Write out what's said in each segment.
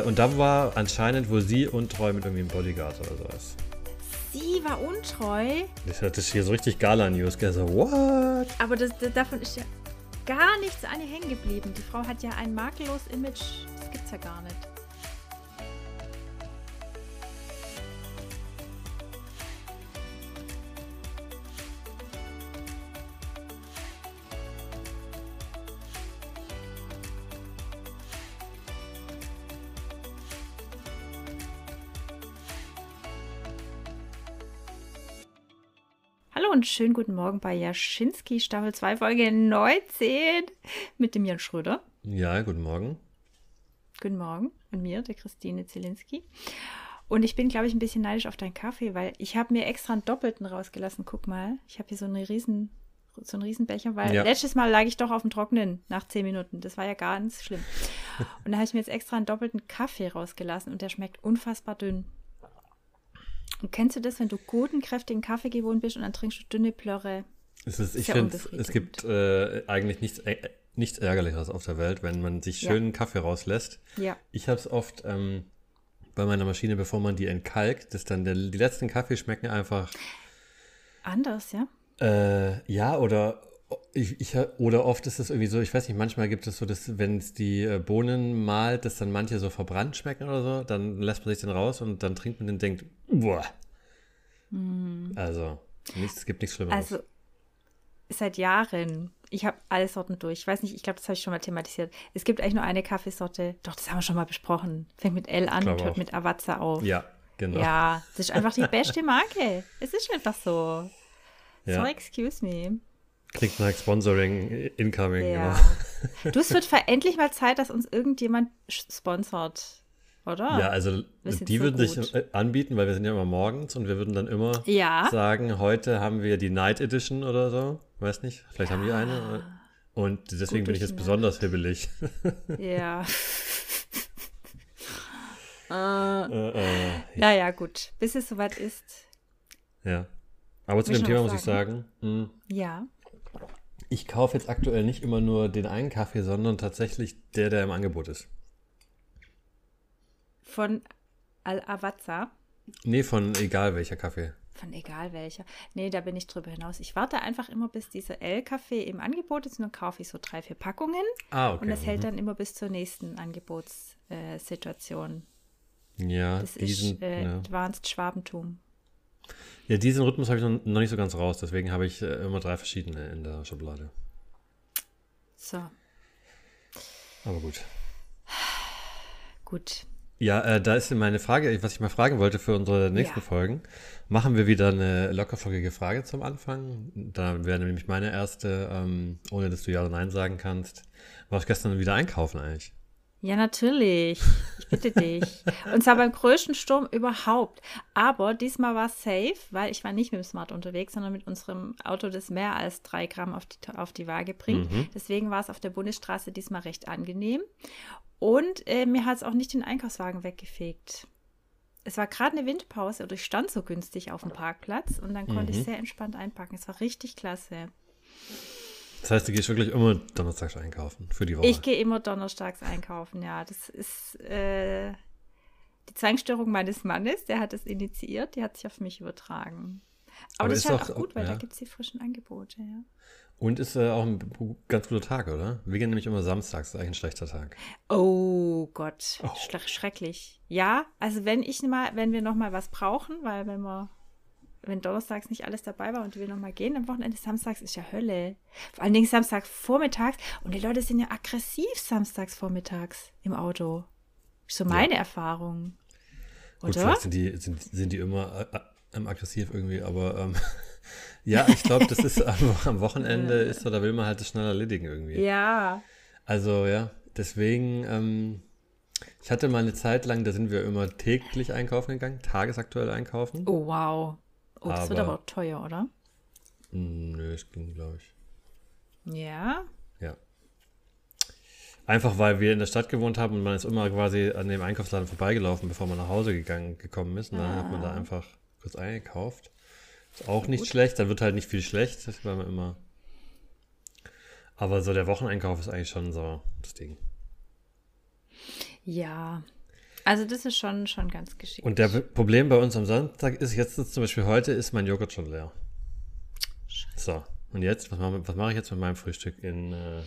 Äh, und da war anscheinend wohl sie untreu mit irgendwie einem Bodyguard oder sowas. Sie war untreu? Das sich hier so richtig Gala-News. So, what? Aber das, das, davon ist ja gar nichts an ihr hängen geblieben. Die Frau hat ja ein makelloses Image. Das gibt's ja gar nicht. Und schönen guten Morgen bei Jaschinski, Staffel 2, Folge 19 mit dem Jan Schröder. Ja, guten Morgen. Guten Morgen und mir, der Christine Zielinski. Und ich bin, glaube ich, ein bisschen neidisch auf deinen Kaffee, weil ich habe mir extra einen Doppelten rausgelassen. Guck mal, ich habe hier so, eine riesen, so einen Riesenbecher, weil ja. letztes Mal lag ich doch auf dem Trocknen nach 10 Minuten. Das war ja ganz schlimm. Und da habe ich mir jetzt extra einen doppelten Kaffee rausgelassen und der schmeckt unfassbar dünn. Und kennst du das, wenn du guten, kräftigen Kaffee gewohnt bist und dann trinkst du dünne Plörre? Es ist, ich finde, es gibt äh, eigentlich nichts, äh, nichts Ärgerlicheres auf der Welt, wenn man sich schönen ja. Kaffee rauslässt. Ja. Ich habe es oft ähm, bei meiner Maschine, bevor man die entkalkt, dass dann der, die letzten Kaffee schmecken einfach anders, ja? Äh, ja, oder ich, ich, oder oft ist es irgendwie so, ich weiß nicht, manchmal gibt es so, dass wenn es die äh, Bohnen malt, dass dann manche so verbrannt schmecken oder so, dann lässt man sich den raus und dann trinkt man den und denkt, boah. Mm. Also, nichts, es gibt nichts Schlimmeres. Also, seit Jahren, ich habe alle Sorten durch. Ich weiß nicht, ich glaube, das habe ich schon mal thematisiert. Es gibt eigentlich nur eine Kaffeesorte, doch, das haben wir schon mal besprochen. Fängt mit L an und hört mit Avazza auf. Ja, genau. Ja, das ist einfach die beste Marke. Es ist einfach so. Ja. So, excuse me. Klingt nach Sponsoring incoming. Ja. Genau. Du, es wird endlich mal Zeit, dass uns irgendjemand sponsort, oder? Ja, also die so würden gut. sich äh, anbieten, weil wir sind ja immer morgens und wir würden dann immer ja. sagen, heute haben wir die Night Edition oder so. Weiß nicht, vielleicht ja. haben die eine. Und deswegen bin ich jetzt besonders hibbelig. Ja. äh, äh, äh, ja, ja, gut. Bis es soweit ist. Ja. Aber zu dem Thema muss ich sagen. Mh, hm, ja. Ich kaufe jetzt aktuell nicht immer nur den einen Kaffee, sondern tatsächlich der, der im Angebot ist. Von Al-Awazza? Nee, von egal welcher Kaffee. Von egal welcher. Nee, da bin ich drüber hinaus. Ich warte einfach immer, bis dieser L-Kaffee im Angebot ist und dann kaufe ich so drei, vier Packungen. Ah, okay. Und das hält mhm. dann immer bis zur nächsten Angebotssituation. Äh, ja, das diesen, ist äh, ja. Advanced Schwabentum. Ja, diesen Rhythmus habe ich noch, nicht so ganz raus, deswegen habe ich äh, immer drei verschiedene in der Schublade. So. Aber gut. Gut. Ja, äh, da ist meine Frage, was ich mal fragen wollte für unsere nächsten ja. Folgen. Machen wir wieder eine lockerflockige Frage zum Anfang. Da wäre nämlich meine erste, ähm, ohne dass du Ja oder Nein sagen kannst. Warst gestern wieder einkaufen eigentlich? Ja, natürlich. Ich bitte dich. Und zwar beim größten Sturm überhaupt. Aber diesmal war es safe, weil ich war nicht mit dem Smart unterwegs, sondern mit unserem Auto, das mehr als drei Gramm auf die, auf die Waage bringt. Mhm. Deswegen war es auf der Bundesstraße diesmal recht angenehm. Und äh, mir hat es auch nicht den Einkaufswagen weggefegt. Es war gerade eine Windpause und ich stand so günstig auf dem Parkplatz und dann konnte mhm. ich sehr entspannt einpacken. Es war richtig klasse. Das heißt, du gehst wirklich immer donnerstags einkaufen für die Woche? Ich gehe immer donnerstags einkaufen, ja. Das ist äh, die Zwangsstörung meines Mannes, der hat es initiiert, die hat sich auf mich übertragen. Aber, Aber das ist halt auch, auch gut, weil ja. da gibt es die frischen Angebote, ja. Und ist äh, auch ein ganz guter Tag, oder? Wir gehen nämlich immer samstags, ist eigentlich ein schlechter Tag. Oh Gott, oh. schrecklich. Ja, also wenn ich mal, wenn wir noch mal was brauchen, weil wenn wir wenn donnerstags nicht alles dabei war und wir nochmal gehen, am Wochenende samstags ist ja Hölle. Vor allen Dingen samstags vormittags. Und die Leute sind ja aggressiv samstags vormittags im Auto. So meine ja. Erfahrung. Oder? Gut, vielleicht sind die, sind, sind die immer äh, äh, aggressiv irgendwie, aber ähm, ja, ich glaube, das ist am, am Wochenende ist so, da will man halt das schnell erledigen irgendwie. Ja. Also ja, deswegen, ähm, ich hatte mal eine Zeit lang, da sind wir immer täglich einkaufen gegangen, tagesaktuell einkaufen. Oh wow. Oh, das aber, wird aber auch teuer, oder? Nö, es ging, glaube ich. Ja? Ja. Einfach weil wir in der Stadt gewohnt haben und man ist immer quasi an dem Einkaufsladen vorbeigelaufen, bevor man nach Hause gegangen, gekommen ist. Und dann ah. hat man da ah. einfach kurz eingekauft. Ist auch nicht Gut. schlecht, da wird halt nicht viel schlecht, weil man immer. Aber so der Wocheneinkauf ist eigentlich schon so das Ding. Ja, Also das ist schon, schon ganz geschickt. Und der Problem bei uns am Sonntag ist, jetzt zum Beispiel heute ist mein Joghurt schon leer. So, und jetzt, was mache, was mache ich jetzt mit meinem Frühstück in, äh,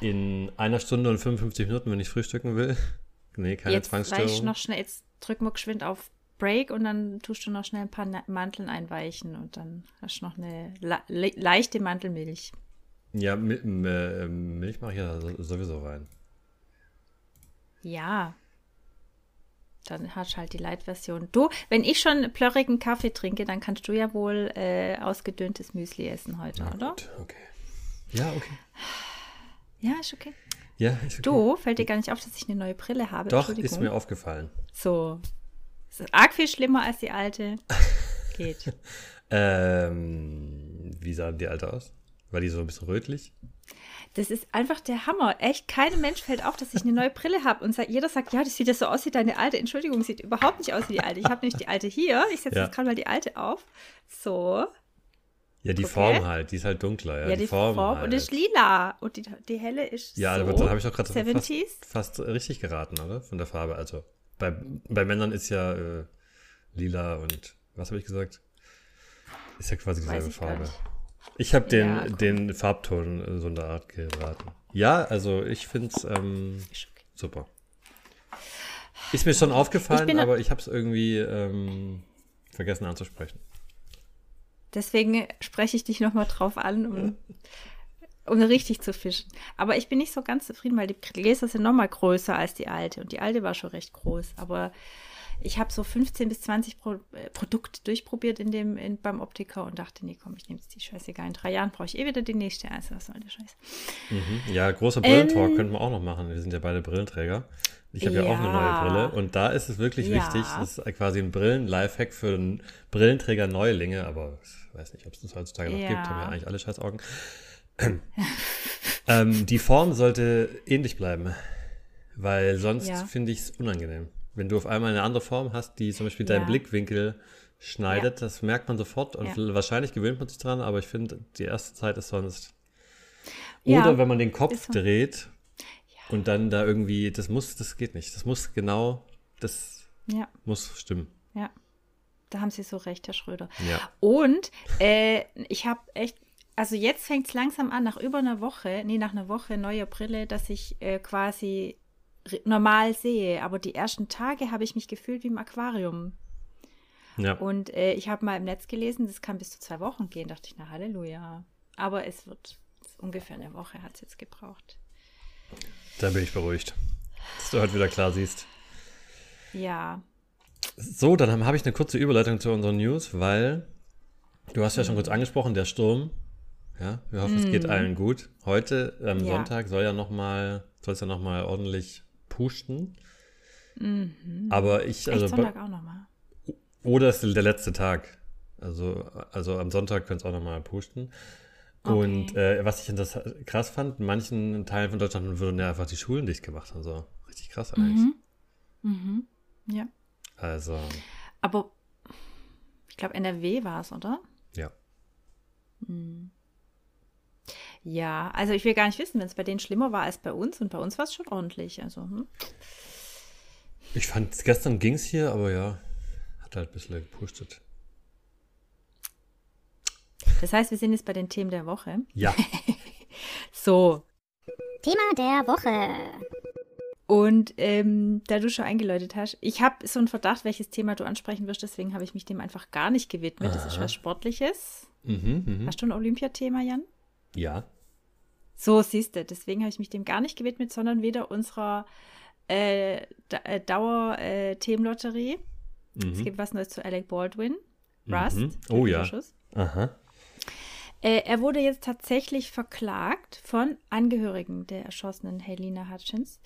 in einer Stunde und 55 Minuten, wenn ich frühstücken will? Nee, keine jetzt Zwangsstörung. noch schnell, jetzt drücken wir geschwind auf Break und dann tust du noch schnell ein paar Manteln einweichen und dann hast du noch eine le leichte Mantelmilch. Ja, Milch mache ich ja sowieso rein. Ja. Dann hast du halt die Light-Version. Du, wenn ich schon plörrigen Kaffee trinke, dann kannst du ja wohl äh, ausgedünntes Müsli essen heute, Na oder? Gut, okay. Ja, okay. Ja, ist okay. Ja, ist okay. Du, fällt dir gar nicht auf, dass ich eine neue Brille habe? Doch, ist mir aufgefallen. So. Ist arg viel schlimmer als die alte. Geht. ähm, wie sah die alte aus? War die so ein bisschen rötlich? Das ist einfach der Hammer. Echt, keinem Mensch fällt auf, dass ich eine neue Brille habe. Und jeder sagt, ja, das sieht ja so aus wie deine alte. Entschuldigung, sieht überhaupt nicht aus wie die alte. Ich habe nämlich die alte hier. Ich setze Ja. jetzt gerade mal die alte auf. So. Ja, die Okay. Form halt, die ist halt dunkler. Ja, Ja, die, Form, halt. und ist lila. Und die, die helle ist Ja, so. aber dann habe ich doch gerade fast, 70s. fast richtig geraten, oder? Von der Farbe. Also bei, bei Männern ist ja äh, lila und was habe ich gesagt? Ist ja quasi dieselbe Farbe. Ich habe den, Ja, den Farbton so in der Art geraten. Ja, also ich finde es ähm, super. Ist mir schon aufgefallen, bin- aber ich habe es irgendwie ähm, vergessen anzusprechen. Deswegen spreche ich dich nochmal drauf an, um, um richtig zu fischen. Aber ich bin nicht so ganz zufrieden, weil die Gläser sind nochmal größer als die alte. Und die alte war schon recht groß. Aber ich habe so 15 bis 20 Pro äh, Produkte durchprobiert in dem, in, beim Optiker und dachte, nee, komm, ich nehme jetzt die Scheißegal. In drei Jahren brauche ich eh wieder die nächste. Also, was soll der Scheiß? Mhm. Ja, großer Brillentalk Ähm, könnten wir auch noch machen. Wir sind ja beide Brillenträger. Ich habe ja. auch eine neue Ja. Brille und da ist es wirklich Ja. wichtig. Das ist quasi ein Brillen-Lifehack für einen Brillenträger Neulinge, aber ich weiß nicht, ob es das heutzutage noch Ja. gibt. Haben ja eigentlich alle scheiß Augen. ähm, die Form sollte ähnlich bleiben, weil sonst Ja. finde ich es unangenehm. Wenn du auf einmal eine andere Form hast, die zum Beispiel deinen Ja. Blickwinkel schneidet, das merkt man sofort und Ja. wahrscheinlich gewöhnt man sich dran, aber ich finde, die erste Zeit ist sonst. Ja, Oder wenn man den Kopf so. dreht und dann da irgendwie, das muss, das geht nicht. Das muss genau, das Ja, muss stimmen. ja. Da haben Sie so recht, Herr Schröder. Ja. Und äh, ich habe echt, also jetzt fängt es langsam an, nach über einer Woche, nee, nach einer Woche neuer Brille, dass ich äh, quasi normal sehe. Aber die ersten Tage habe ich mich gefühlt wie im Aquarium. Ja. Und äh, ich habe mal im Netz gelesen, das kann bis zu zwei Wochen gehen. Dachte ich, na Halleluja. Aber es wird ungefähr eine Woche hat es jetzt gebraucht. Da bin ich beruhigt. Dass du heute wieder klar siehst. Ja, So, dann habe hab ich eine kurze Überleitung zu unseren News, weil du hast ja schon kurz Mhm. angesprochen, der Sturm. Ja, wir hoffen, es geht allen gut. Heute am Ja. Sonntag soll ja noch mal, soll es ja noch mal ordentlich pusten. Aber ich, Mhm. echt also Sonntag auch nochmal. Oder es ist der letzte Tag. Also, also am Sonntag könnte es auch nochmal pusten. Und äh, was ich das krass fand, in manchen Teilen von Deutschland wurden ja einfach die Schulen dicht gemacht und so. Richtig krass eigentlich. Mhm. Ja. Also, Aber ich glaube, NRW war es, oder? ja. Ja, also ich will gar nicht wissen, wenn es bei denen schlimmer war als bei uns und bei uns war es schon ordentlich. Also, hm. Ich fand, gestern ging es hier, aber ja, hat halt ein bisschen gepustet. Das heißt, wir sind jetzt bei den Themen der Woche. Ja, So, Thema der Woche. und ähm, da du schon eingeläutet hast, ich habe so einen Verdacht, welches Thema du ansprechen wirst, deswegen habe ich mich dem einfach gar nicht gewidmet. Das ist Aha. was Sportliches. mhm, mhm. Hast du ein Olympiathema, Jan? Ja. So, siehst du, deswegen habe ich mich dem gar nicht gewidmet, sondern wieder unserer äh, Da- äh, Dauer-Themenlotterie. Es Mhm. gibt was Neues zu Alec Baldwin. Rust. Mhm. Oh ja. Aha. Äh, er wurde jetzt tatsächlich verklagt von Angehörigen der erschossenen Helena Hutchins.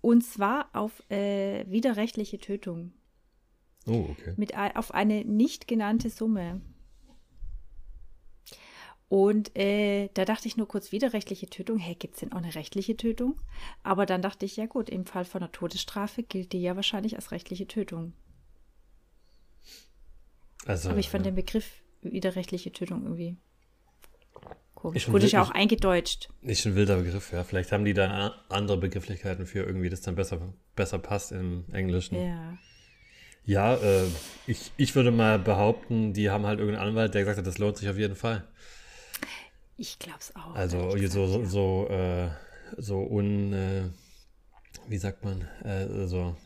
Und zwar auf äh, widerrechtliche Tötung. Oh, okay. Mit, auf eine nicht genannte Summe. Und äh, da dachte ich nur kurz, widerrechtliche Tötung. Hey, gibt es denn auch eine rechtliche Tötung? Aber dann dachte ich, ja gut, im Fall von einer Todesstrafe gilt die ja wahrscheinlich als rechtliche Tötung. Also, Aber ich fand ja. den Begriff widerrechtliche Tötung irgendwie Komisch. Gut, ist ja auch eingedeutscht. Ist ein wilder Begriff, ja. Vielleicht haben die da andere Begrifflichkeiten für irgendwie, das dann besser, besser passt im Englischen. Ja. Ja, äh, ich, ich würde mal behaupten, die haben halt irgendeinen Anwalt, der gesagt hat, das lohnt sich auf jeden Fall. Ich glaube es auch. Also so, so, so, äh, so un, äh, wie sagt man, äh, so,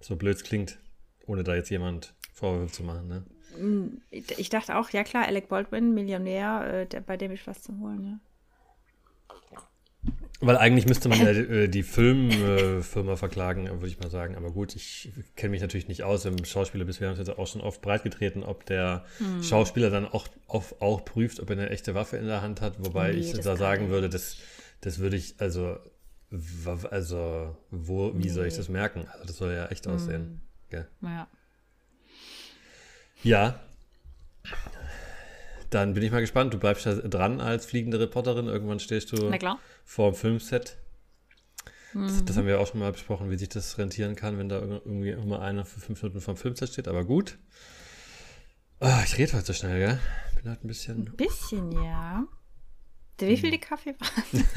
so blöd klingt, ohne da jetzt jemand Vorwürfe zu machen, ne? Ich dachte auch, ja klar, Alec Baldwin, Millionär, äh, der, bei dem ist was zu holen. Ja. Weil eigentlich müsste man ja äh, die Filmfirma verklagen, würde ich mal sagen. Aber gut, ich kenne mich natürlich nicht aus im Schauspieler, bis wir haben es jetzt auch schon oft breitgetreten, ob der Hm. Schauspieler dann auch, auch, auch prüft, ob er eine echte Waffe in der Hand hat. Wobei Nee, ich da sagen würde, das, das würde ich, also, also wo, wie soll ich Nee. das merken? Also das soll ja echt aussehen. Gell? ja. Ja. Dann bin ich mal gespannt. Du bleibst ja dran als fliegende Reporterin. Irgendwann stehst du vor dem Filmset. Das, Mhm. das haben wir auch schon mal besprochen, wie sich das rentieren kann, wenn da irg- irgendwie immer einer für fünf Minuten vom Filmset steht. Aber gut. Ah, ich rede heute so schnell, gell? Bin halt ein bisschen. Ein bisschen, ja. Wie viel die Kaffee war?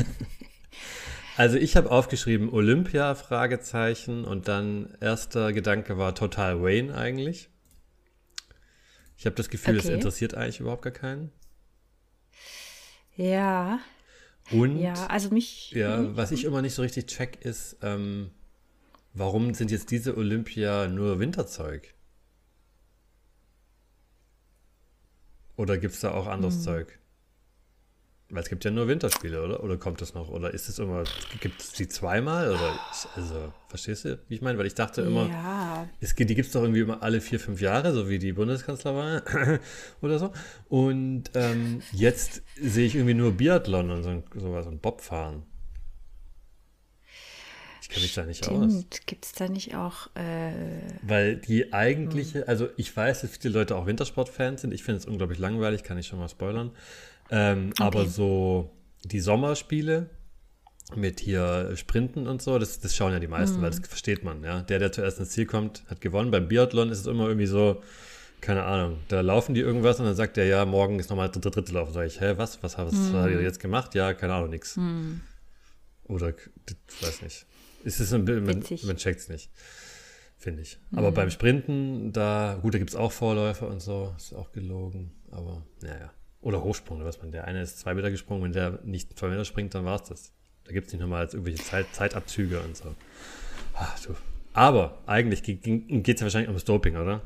Also ich habe aufgeschrieben Olympia, Fragezeichen. Und dann erster Gedanke war Total Wayne eigentlich. Ich habe das Gefühl, es Okay. interessiert eigentlich überhaupt gar keinen. Ja, Und ja, also mich. Ja, was ich immer nicht so richtig check, ist, ähm, warum sind jetzt diese Olympia nur Winterzeug? Oder gibt es da auch anderes Hm. Zeug? Weil es gibt ja nur Winterspiele, oder? Oder kommt das noch? Oder ist es immer, gibt es die zweimal? Oder ich, also, verstehst du, wie ich meine? Weil ich dachte immer, Ja, es, die gibt es doch irgendwie immer alle vier, fünf Jahre, so wie die Bundeskanzlerwahl oder so. Und ähm, jetzt sehe ich irgendwie nur Biathlon und so, sowas und Bobfahren. Ich kenne mich da nicht aus. stimmt. Gibt es da nicht auch. Äh, Weil die eigentliche, also ich weiß, dass viele Leute auch Wintersportfans sind. Ich finde es unglaublich langweilig, kann ich schon mal spoilern. Ähm, Aber so die Sommerspiele mit hier Sprinten und so, das, das schauen ja die meisten, weil das versteht man. Ja? Der, der zuerst ins Ziel kommt, hat gewonnen. Beim Biathlon ist es immer irgendwie so, keine Ahnung, da laufen die irgendwas und dann sagt der, ja, morgen ist nochmal der dritte Lauf. Sag ich, hä, was, was, was, was hat ihr jetzt gemacht? Ja, keine Ahnung, nix. Oder, ich weiß nicht. Es ist ein, man, man checkt es nicht, finde ich. Aber beim Sprinten, da, gut, da gibt es auch Vorläufer und so, ist auch gelogen, aber naja. Oder Hochsprung, was man, der eine ist zwei Meter gesprungen, wenn der nicht zwei Meter springt, dann war es das. Da gibt es nicht nochmal irgendwelche Zeit, Zeitabzüge und so. Ach. Aber eigentlich geht es ja wahrscheinlich ums Doping, oder?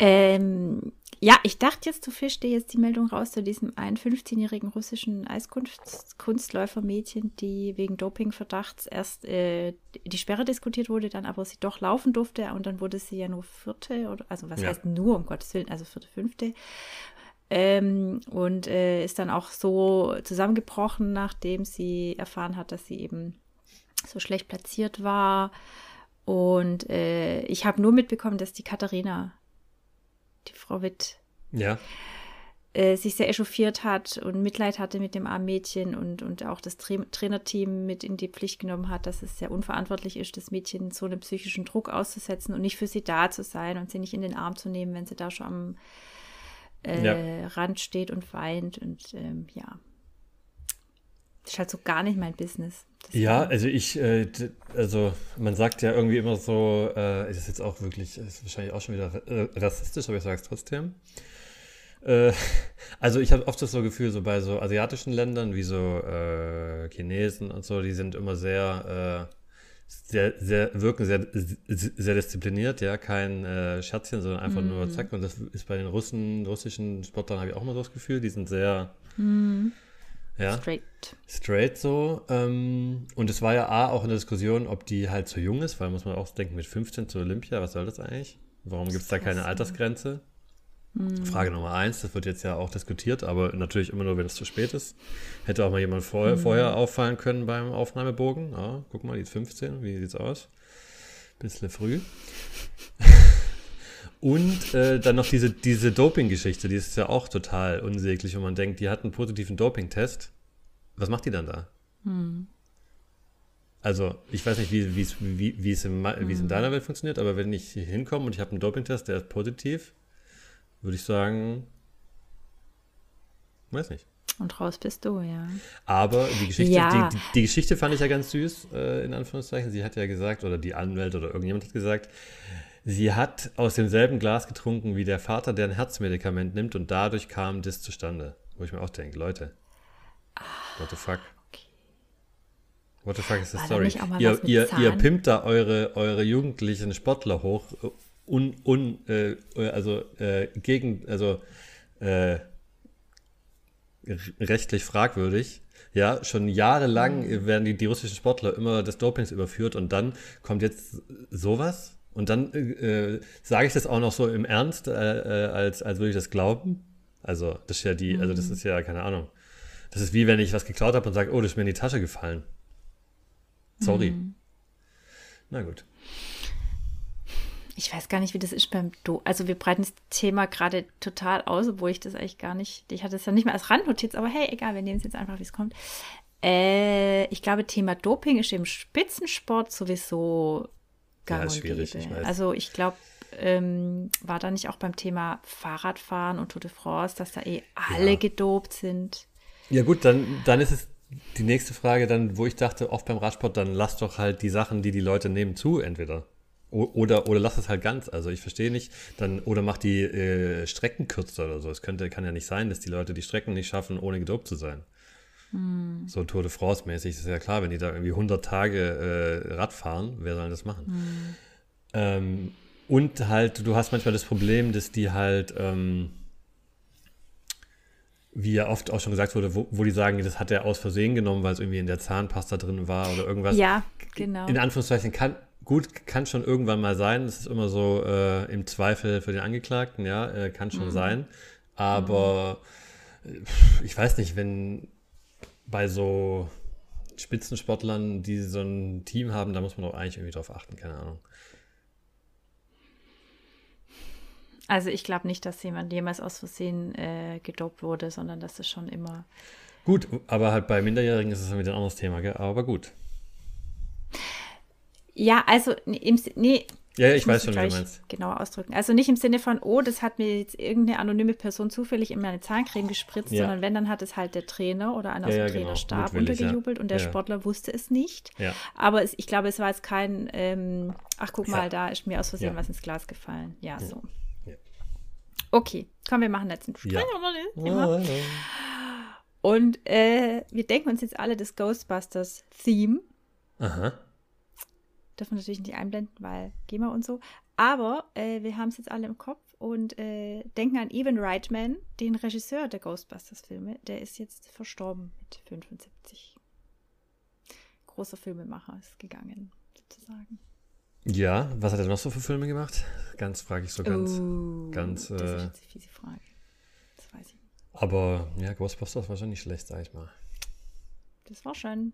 Ähm, ja, ich dachte jetzt, du fischst dir jetzt die Meldung raus zu diesem einen 15-jährigen russischen Eiskunstläufermädchen, die wegen Dopingverdachts erst äh, die Sperre diskutiert wurde, dann aber sie doch laufen durfte und dann wurde sie ja nur vierte oder also was Ja. heißt nur um Gottes Willen, also vierte, fünfte. Ähm, und äh, ist dann auch so zusammengebrochen, nachdem sie erfahren hat, dass sie eben so schlecht platziert war. Und äh, ich habe nur mitbekommen, dass die Katharina, die Frau Witt, Ja. äh, sich sehr echauffiert hat und Mitleid hatte mit dem armen Mädchen und, und auch das Tra Trainerteam mit in die Pflicht genommen hat, dass es sehr unverantwortlich ist, das Mädchen so einem psychischen Druck auszusetzen und nicht für sie da zu sein und sie nicht in den Arm zu nehmen, wenn sie da schon am äh, Ja. Rand steht und weint. Und ähm, ja, das ist halt so gar nicht mein Business. Das Ja, also ich, äh, also man sagt ja irgendwie immer so, äh, ist es jetzt auch wirklich, ist wahrscheinlich auch schon wieder äh, rassistisch, aber ich sage es trotzdem. Äh, also ich habe oft das so Gefühl, so bei so asiatischen Ländern wie so äh, Chinesen und so, die sind immer sehr, äh, sehr, sehr, wirken sehr, sehr diszipliniert, ja, kein Scherzchen, sondern einfach nur zack. Und das ist bei den Russen, russischen Sportlern habe ich auch immer so das Gefühl, die sind sehr, ja, Straight. straight so. Ähm, und es war ja A, auch in der Diskussion, ob die halt zu jung ist, weil muss man auch denken, mit 15 zur Olympia, was soll das eigentlich? Warum gibt es da keine. Altersgrenze? Frage Nummer eins, das wird jetzt ja auch diskutiert, aber natürlich immer nur, wenn es zu spät ist. Hätte auch mal jemand vorher, vorher auffallen können beim Aufnahmebogen. Ja, guck mal, die ist 15, wie sieht's aus? Bisschen früh. Und äh, dann noch diese, diese Doping-Geschichte, die ist ja auch total unsäglich, wenn man denkt, die hat einen positiven Doping-Test. Was macht die dann da? Also, ich weiß nicht, wie, wie's- wie, wie, es in, wie es in deiner Welt funktioniert, aber wenn ich hier hinkomme und ich habe einen Doping-Test, der ist positiv, würde ich sagen, Weiß nicht. Und raus bist du, ja. Aber die Geschichte, Ja. die, die, die Geschichte fand ich ja ganz süß, äh, in Anführungszeichen. Sie hat ja gesagt, oder die Anwälte oder irgendjemand hat gesagt, sie hat aus demselben Glas getrunken wie der Vater, der ein Herzmedikament nimmt und dadurch kam das zustande. Wo ich mir auch denke, Leute, what the fuck? What the fuck is the story? Ihr, ihr, ihr pimpt da eure, eure jugendlichen Sportler hoch, un, un, äh, also äh, gegen, also äh, rechtlich fragwürdig. Ja, schon jahrelang Mhm. werden die, die russischen Sportler immer des Dopings überführt und dann kommt jetzt sowas und dann äh, sage ich das auch noch so im Ernst, äh, äh, als, als würde ich das glauben. Also das ist ja die, also Mhm. das ist ja keine Ahnung. Das ist wie wenn ich was geklaut habe und sage, oh, das ist mir in die Tasche gefallen. Sorry. Mhm. Na gut. Ich weiß gar nicht, wie das ist beim Do. Also wir breiten das Thema gerade total aus, obwohl ich das eigentlich gar nicht. Ich hatte es ja nicht mehr als Randnotiz, aber hey, egal, wir nehmen es jetzt einfach, wie es kommt. Äh, ich glaube, Thema Doping ist im Spitzensport sowieso gang Ja, und schwierig, gäbe. ich weiß. Also ich glaube, ähm, war da nicht auch beim Thema Fahrradfahren und Tour de France, dass da eh alle Ja. gedopt sind? Ja gut, dann, dann ist es die nächste Frage, dann, wo ich dachte, oft beim Radsport, dann lass doch halt die Sachen, die die Leute nehmen, zu, entweder. O oder, oder lass es halt ganz. Also ich verstehe nicht, dann, oder mach die äh, Strecken kürzer oder so. Es könnte, kann ja nicht sein, dass die Leute die Strecken nicht schaffen, ohne gedopt zu sein. So Tour de France mäßig, ist ja klar, wenn die da irgendwie 100 Tage äh, Rad fahren, wer soll das machen? Ähm, und halt, du hast manchmal das Problem, dass die halt, ähm, wie ja oft auch schon gesagt wurde, wo, wo die sagen, das hat er aus Versehen genommen, weil es irgendwie in der Zahnpasta drin war oder irgendwas. Ja, genau. In Anführungszeichen kann gut, kann schon irgendwann mal sein. Das ist immer so äh, im Zweifel für den Angeklagten, ja, äh, kann schon sein. Aber äh, ich weiß nicht, wenn bei so Spitzensportlern, die so ein Team haben, da muss man doch eigentlich irgendwie drauf achten, keine Ahnung. Also ich glaube nicht, dass jemand jemals aus Versehen äh, gedopt wurde, sondern dass es schon immer Gut, aber halt bei Minderjährigen ist es wieder ein anderes Thema, gell? aber gut. Ja, also nee, nee, Ja, ich muss weiß schon, wie du meinst. Genauer ausdrücken. Also nicht im Sinne von, oh, das hat mir jetzt irgendeine anonyme Person zufällig in meine Zahncreme gespritzt, Ja. sondern wenn, dann hat es halt der Trainer oder einer aus Ja, dem genau. Trainerstab untergejubelt und der. Sportler wusste es nicht. Aber es, ich glaube, es war jetzt kein, ähm, ach guck mal, da ist mir aus Versehen was ins Glas gefallen. Ja, so. Okay, komm, wir machen jetzt einen Strich Ja. Und äh, wir denken uns jetzt alle das Ghostbusters-Theme. Aha. Dürfen wir natürlich nicht einblenden, weil GEMA und so. Aber äh, wir haben es jetzt alle im Kopf und äh, denken an Evan Reitman, den Regisseur der Ghostbusters-Filme. Der ist jetzt verstorben mit 75. Großer Filmemacher ist gegangen, sozusagen. Ja, was hat er noch so für Filme gemacht? Ganz, frage ich so ganz. Oh, ganz, Das ist äh, jetzt eine fiese Frage. Das weiß ich. nicht. Aber ja, Ghostbusters war schon nicht schlecht, sag ich mal. Das war schön.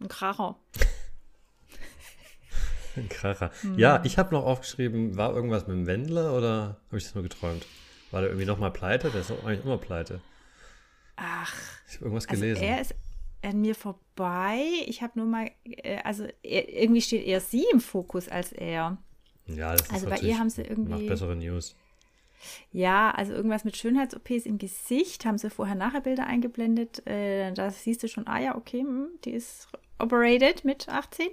Ein Kracher. Ein Kracher. Hm. Ja, ich habe noch aufgeschrieben, war irgendwas mit dem Wendler oder habe ich das nur geträumt? War der irgendwie nochmal pleite? Der ist doch eigentlich immer pleite. Ach, Ich habe irgendwas Also gelesen. er ist an mir vorbei. Ich habe nur mal, äh, also irgendwie steht eher sie im Fokus als er. ja, das ist also bei ihr haben sie irgendwie- Macht bessere News. Ja, also irgendwas mit Schönheits-OPs im Gesicht, haben sie vorher-nachher Bilder eingeblendet. Äh, da siehst du schon, ah ja, okay, hm, die ist operated mit 18.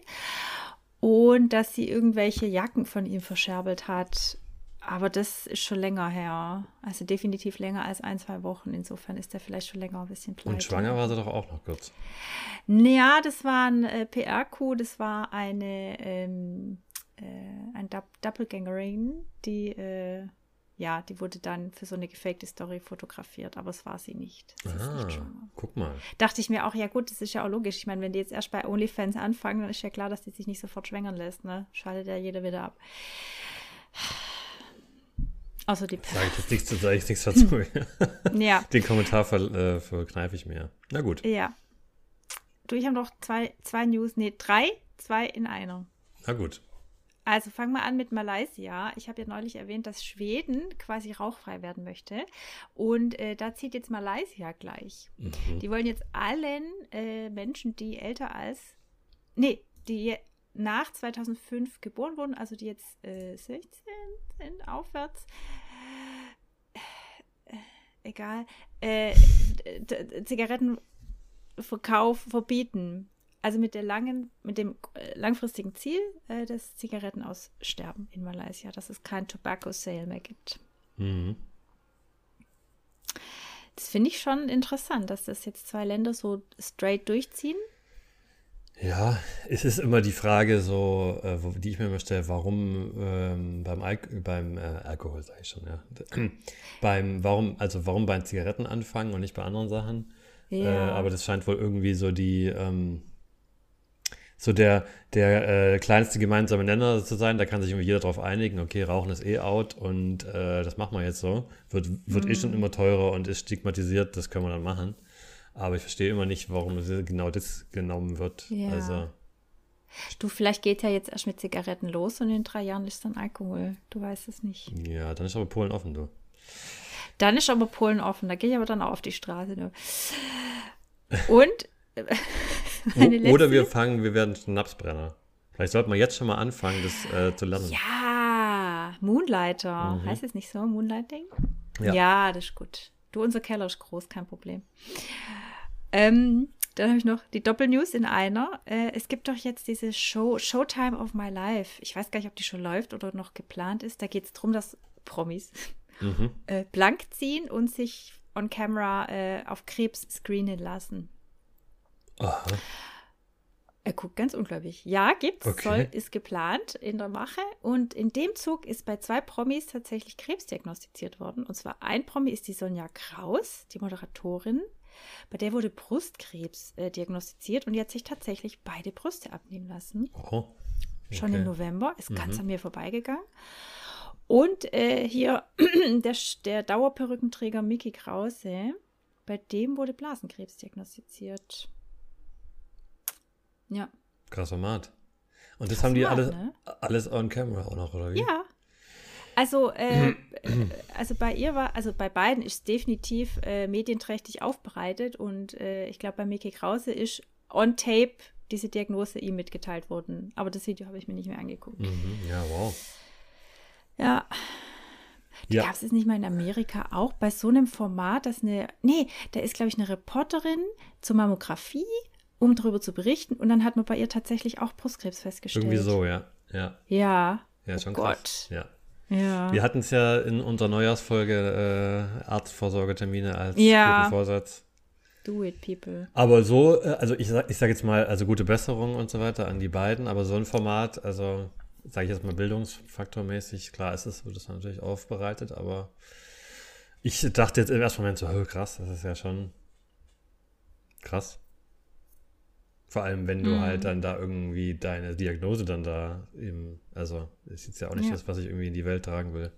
Und dass sie irgendwelche Jacken von ihm verscherbelt hat. Aber das ist schon länger her. Also definitiv länger als ein, zwei Wochen. Insofern ist er vielleicht schon länger ein bisschen pleite. Und schwanger war sie doch auch noch kurz. Ja, das war ein äh, PR-Coup, das war eine ähm, äh, ein Doppelgängerin, die äh, ja, die wurde dann für so eine gefakte Story fotografiert, aber es war sie nicht. Ist Ah, nicht guck mal. Dachte ich mir auch, ja gut, das ist ja auch logisch. Ich meine, wenn die jetzt erst bei OnlyFans anfangen, dann ist ja klar, dass die sich nicht sofort schwängern lässt, ne? Schaltet ja jeder wieder ab. Außer die Sage ich jetzt nichts, sag ich nichts dazu. Ja, Den Kommentar ver, äh, verkneife ich mir. Na gut. ja. Du, ich habe noch zwei, zwei News, nee, drei, zwei in einer. Na gut. Also fangen wir an mit Malaysia. Ich habe ja neulich erwähnt, dass Schweden quasi rauchfrei werden möchte. Und äh, da zieht jetzt Malaysia gleich. Mhm. Die wollen jetzt allen äh, Menschen, die älter als, nee, die nach 2005 geboren wurden, also die jetzt äh, 16 sind aufwärts, äh, egal, äh, Zigarettenverkauf verbieten. Also mit der langen, mit dem äh, langfristigen Ziel, äh, dass Zigaretten aussterben in Malaysia, dass es kein Tobacco Sale mehr gibt. Mhm. Das finde ich schon interessant, dass das jetzt zwei Länder so straight durchziehen. Ja, es ist immer die Frage, so, äh, die ich mir immer stelle, warum ähm, beim, Al beim äh, Alkohol, sage ich schon, ja. beim, warum, also warum bei Zigaretten anfangen und nicht bei anderen Sachen. Ja. Äh, aber das scheint wohl irgendwie so die, ähm, so der, der äh, kleinste gemeinsame Nenner zu sein. Da kann sich irgendwie jeder darauf einigen, okay, Rauchen ist eh out und äh, das machen wir jetzt so. Wird, wird mhm. eh schon mhm. immer teurer und ist stigmatisiert, das können wir dann machen. Aber ich verstehe immer nicht, warum genau das genommen wird. Ja. Also. Du, vielleicht geht ja jetzt erst mit Zigaretten los und in drei Jahren ist dann Alkohol. Du weißt es nicht. Ja, dann ist aber Polen offen, du. Dann ist aber Polen offen. Da gehe ich aber dann auch auf die Straße. Du. Und Oder wir fangen, wir werden Schnapsbrenner. Vielleicht sollten wir jetzt schon mal anfangen, das äh, zu lernen. Ja, Moonlighter. Mhm. Heißt es nicht so, Moonlighting? Ja. ja, das ist gut. Du, unser Keller ist groß, kein Problem. Ähm, dann habe ich noch die Doppelnews in einer. Äh, es gibt doch jetzt diese Show, Showtime of My Life. Ich weiß gar nicht, ob die schon läuft oder noch geplant ist. Da geht es darum, dass Promis mhm. äh, blank ziehen und sich on camera äh, auf Krebs screenen lassen. Aha. Er guckt ganz unglaublich. Ja, gibt's, okay. soll, ist geplant in der Mache. Und in dem Zug ist bei zwei Promis tatsächlich Krebs diagnostiziert worden. Und zwar ein Promi ist die Sonja Kraus, die Moderatorin. Bei der wurde Brustkrebs äh, diagnostiziert und die hat sich tatsächlich beide Brüste abnehmen lassen. Oh, okay. Schon im November, ist mhm. ganz an mir vorbeigegangen. Und äh, hier der, der Dauerperückenträger Mickey Krause, bei dem wurde Blasenkrebs diagnostiziert. Ja. Krasser Format. Und das Krass haben die alles, ne? alles on camera auch noch, oder wie? Ja. Also, äh, also bei ihr war, also bei beiden ist definitiv äh, medienträchtig aufbereitet und äh, ich glaube, bei Mickey Krause ist on tape diese Diagnose ihm mitgeteilt worden. Aber das Video habe ich mir nicht mehr angeguckt. Mhm, ja, wow. Ja. ja. Gab es es nicht mal in Amerika auch bei so einem Format, dass eine, nee, da ist, glaube ich, eine Reporterin zur Mammographie um darüber zu berichten. Und dann hat man bei ihr tatsächlich auch Brustkrebs festgestellt. Irgendwie so, ja. Ja. Ja. Ja, oh schon Gott. Ja. ja. Wir hatten es ja in unserer Neujahrsfolge äh, Arztvorsorgetermine als ja. guten Vorsatz. Do it, people. Aber so, äh, also ich sag, ich sag jetzt mal, also gute Besserung und so weiter an die beiden, aber so ein Format, also sage ich jetzt mal bildungsfaktormäßig, klar ist es, wird es natürlich aufbereitet, aber ich dachte jetzt im ersten Moment so, oh, krass, das ist ja schon krass. Vor allem, wenn du halt mhm. halt dann da irgendwie deine Diagnose dann da eben, also ist jetzt ja auch nicht ja. das, was ich irgendwie in die Welt tragen will.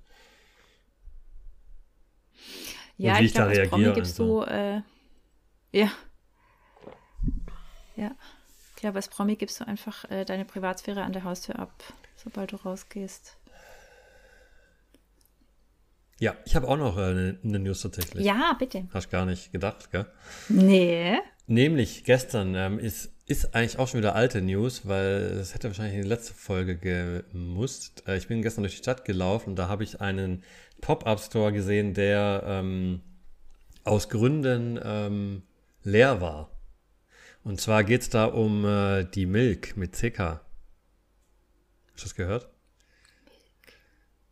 Ja, und wie ich, ich glaub, da reagiere. Gibst so. du, äh, ja. Ja. Ich glaube, als Promi gibst du einfach äh, deine Privatsphäre an der Haustür ab, sobald du rausgehst. Ja, ich habe auch noch äh, eine, eine, News tatsächlich. Ja, bitte. Hast gar nicht gedacht, gell? Nee. Nämlich gestern ähm, ist ist eigentlich auch schon wieder alte News, weil es hätte wahrscheinlich in die letzte Folge gemusst. Äh, ich bin gestern durch die Stadt gelaufen und da habe ich einen Pop-Up-Store gesehen, der ähm, aus Gründen ähm, leer war. Und zwar geht es da um äh, die Milk mit CK. Hast du das gehört?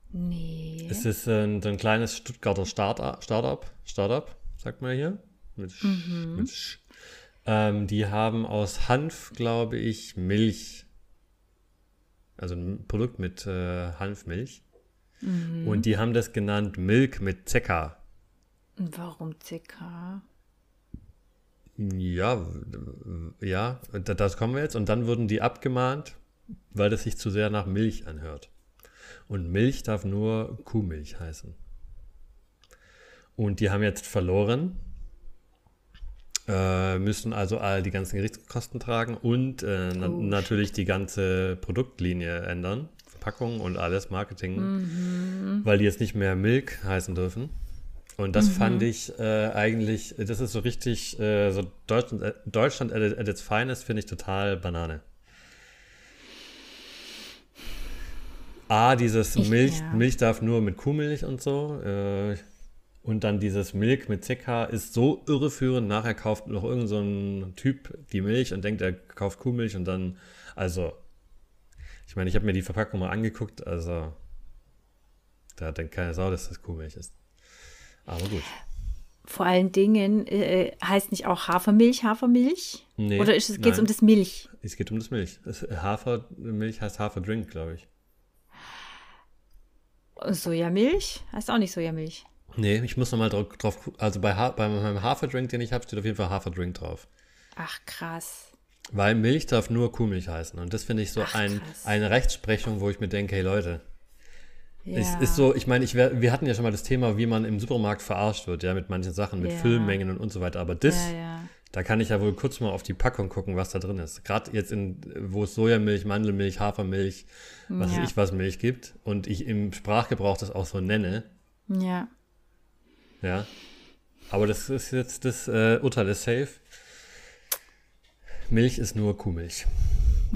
Nee. Es ist äh, so ein kleines Stuttgarter Start-up, Start Start sagt man hier. Mit, mhm. mit Sch ähm, die haben aus Hanf, glaube ich, Milch. Also ein Produkt mit äh, Hanfmilch. Mhm. Und die haben das genannt Milk mit Zeka. Warum Zeka? Ja, ja, das kommen wir jetzt. Und dann wurden die abgemahnt, weil das sich zu sehr nach Milch anhört. Und Milch darf nur Kuhmilch heißen. Und die haben jetzt verloren äh, müssen also all die ganzen Gerichtskosten tragen und äh, na oh. natürlich die ganze Produktlinie ändern. Verpackung und alles, Marketing, mhm. weil die jetzt nicht mehr Milk heißen dürfen. Und das mhm. fand ich äh, eigentlich, das ist so richtig, äh, so Deutschland, äh, Deutschland at, at its finest finde ich total Banane. A, dieses Milch, ja. Milch darf nur mit Kuhmilch und so. Äh, Und dann dieses Milk mit CK ist so irreführend. Nachher kauft noch irgend so ein Typ die Milch und denkt, er kauft Kuhmilch und dann, also, ich meine, ich habe mir die Verpackung mal angeguckt, also, da denkt keine Sau, dass das Kuhmilch ist. Aber gut. Vor allen Dingen äh, heißt nicht auch Hafermilch Hafermilch? Nee, Oder geht es um das Milch? Es geht um das Milch. Das Hafermilch heißt Haferdrink, glaube ich. Sojamilch? Heißt auch nicht Sojamilch. Nee, ich muss nochmal drauf, drauf, also bei, ha bei meinem Haferdrink, den ich habe, steht auf jeden Fall Haferdrink drauf. Ach, krass. Weil Milch darf nur Kuhmilch heißen. Und das finde ich so Ach, ein, krass. eine Rechtsprechung, wo ich mir denke, hey Leute, Ja. es ist so, ich meine, ich wär, wir hatten ja schon mal das Thema, wie man im Supermarkt verarscht wird, ja, mit manchen Sachen, mit Ja. Füllmengen und, und so weiter. Aber das, Ja, da kann ich ja wohl kurz mal auf die Packung gucken, was da drin ist. Gerade jetzt in, wo es Sojamilch, Mandelmilch, Hafermilch, was weiß ich was Milch gibt und ich im Sprachgebrauch das auch so nenne, Ja. Ja. Aber das ist jetzt das äh, Urteil ist safe. Milch ist nur Kuhmilch.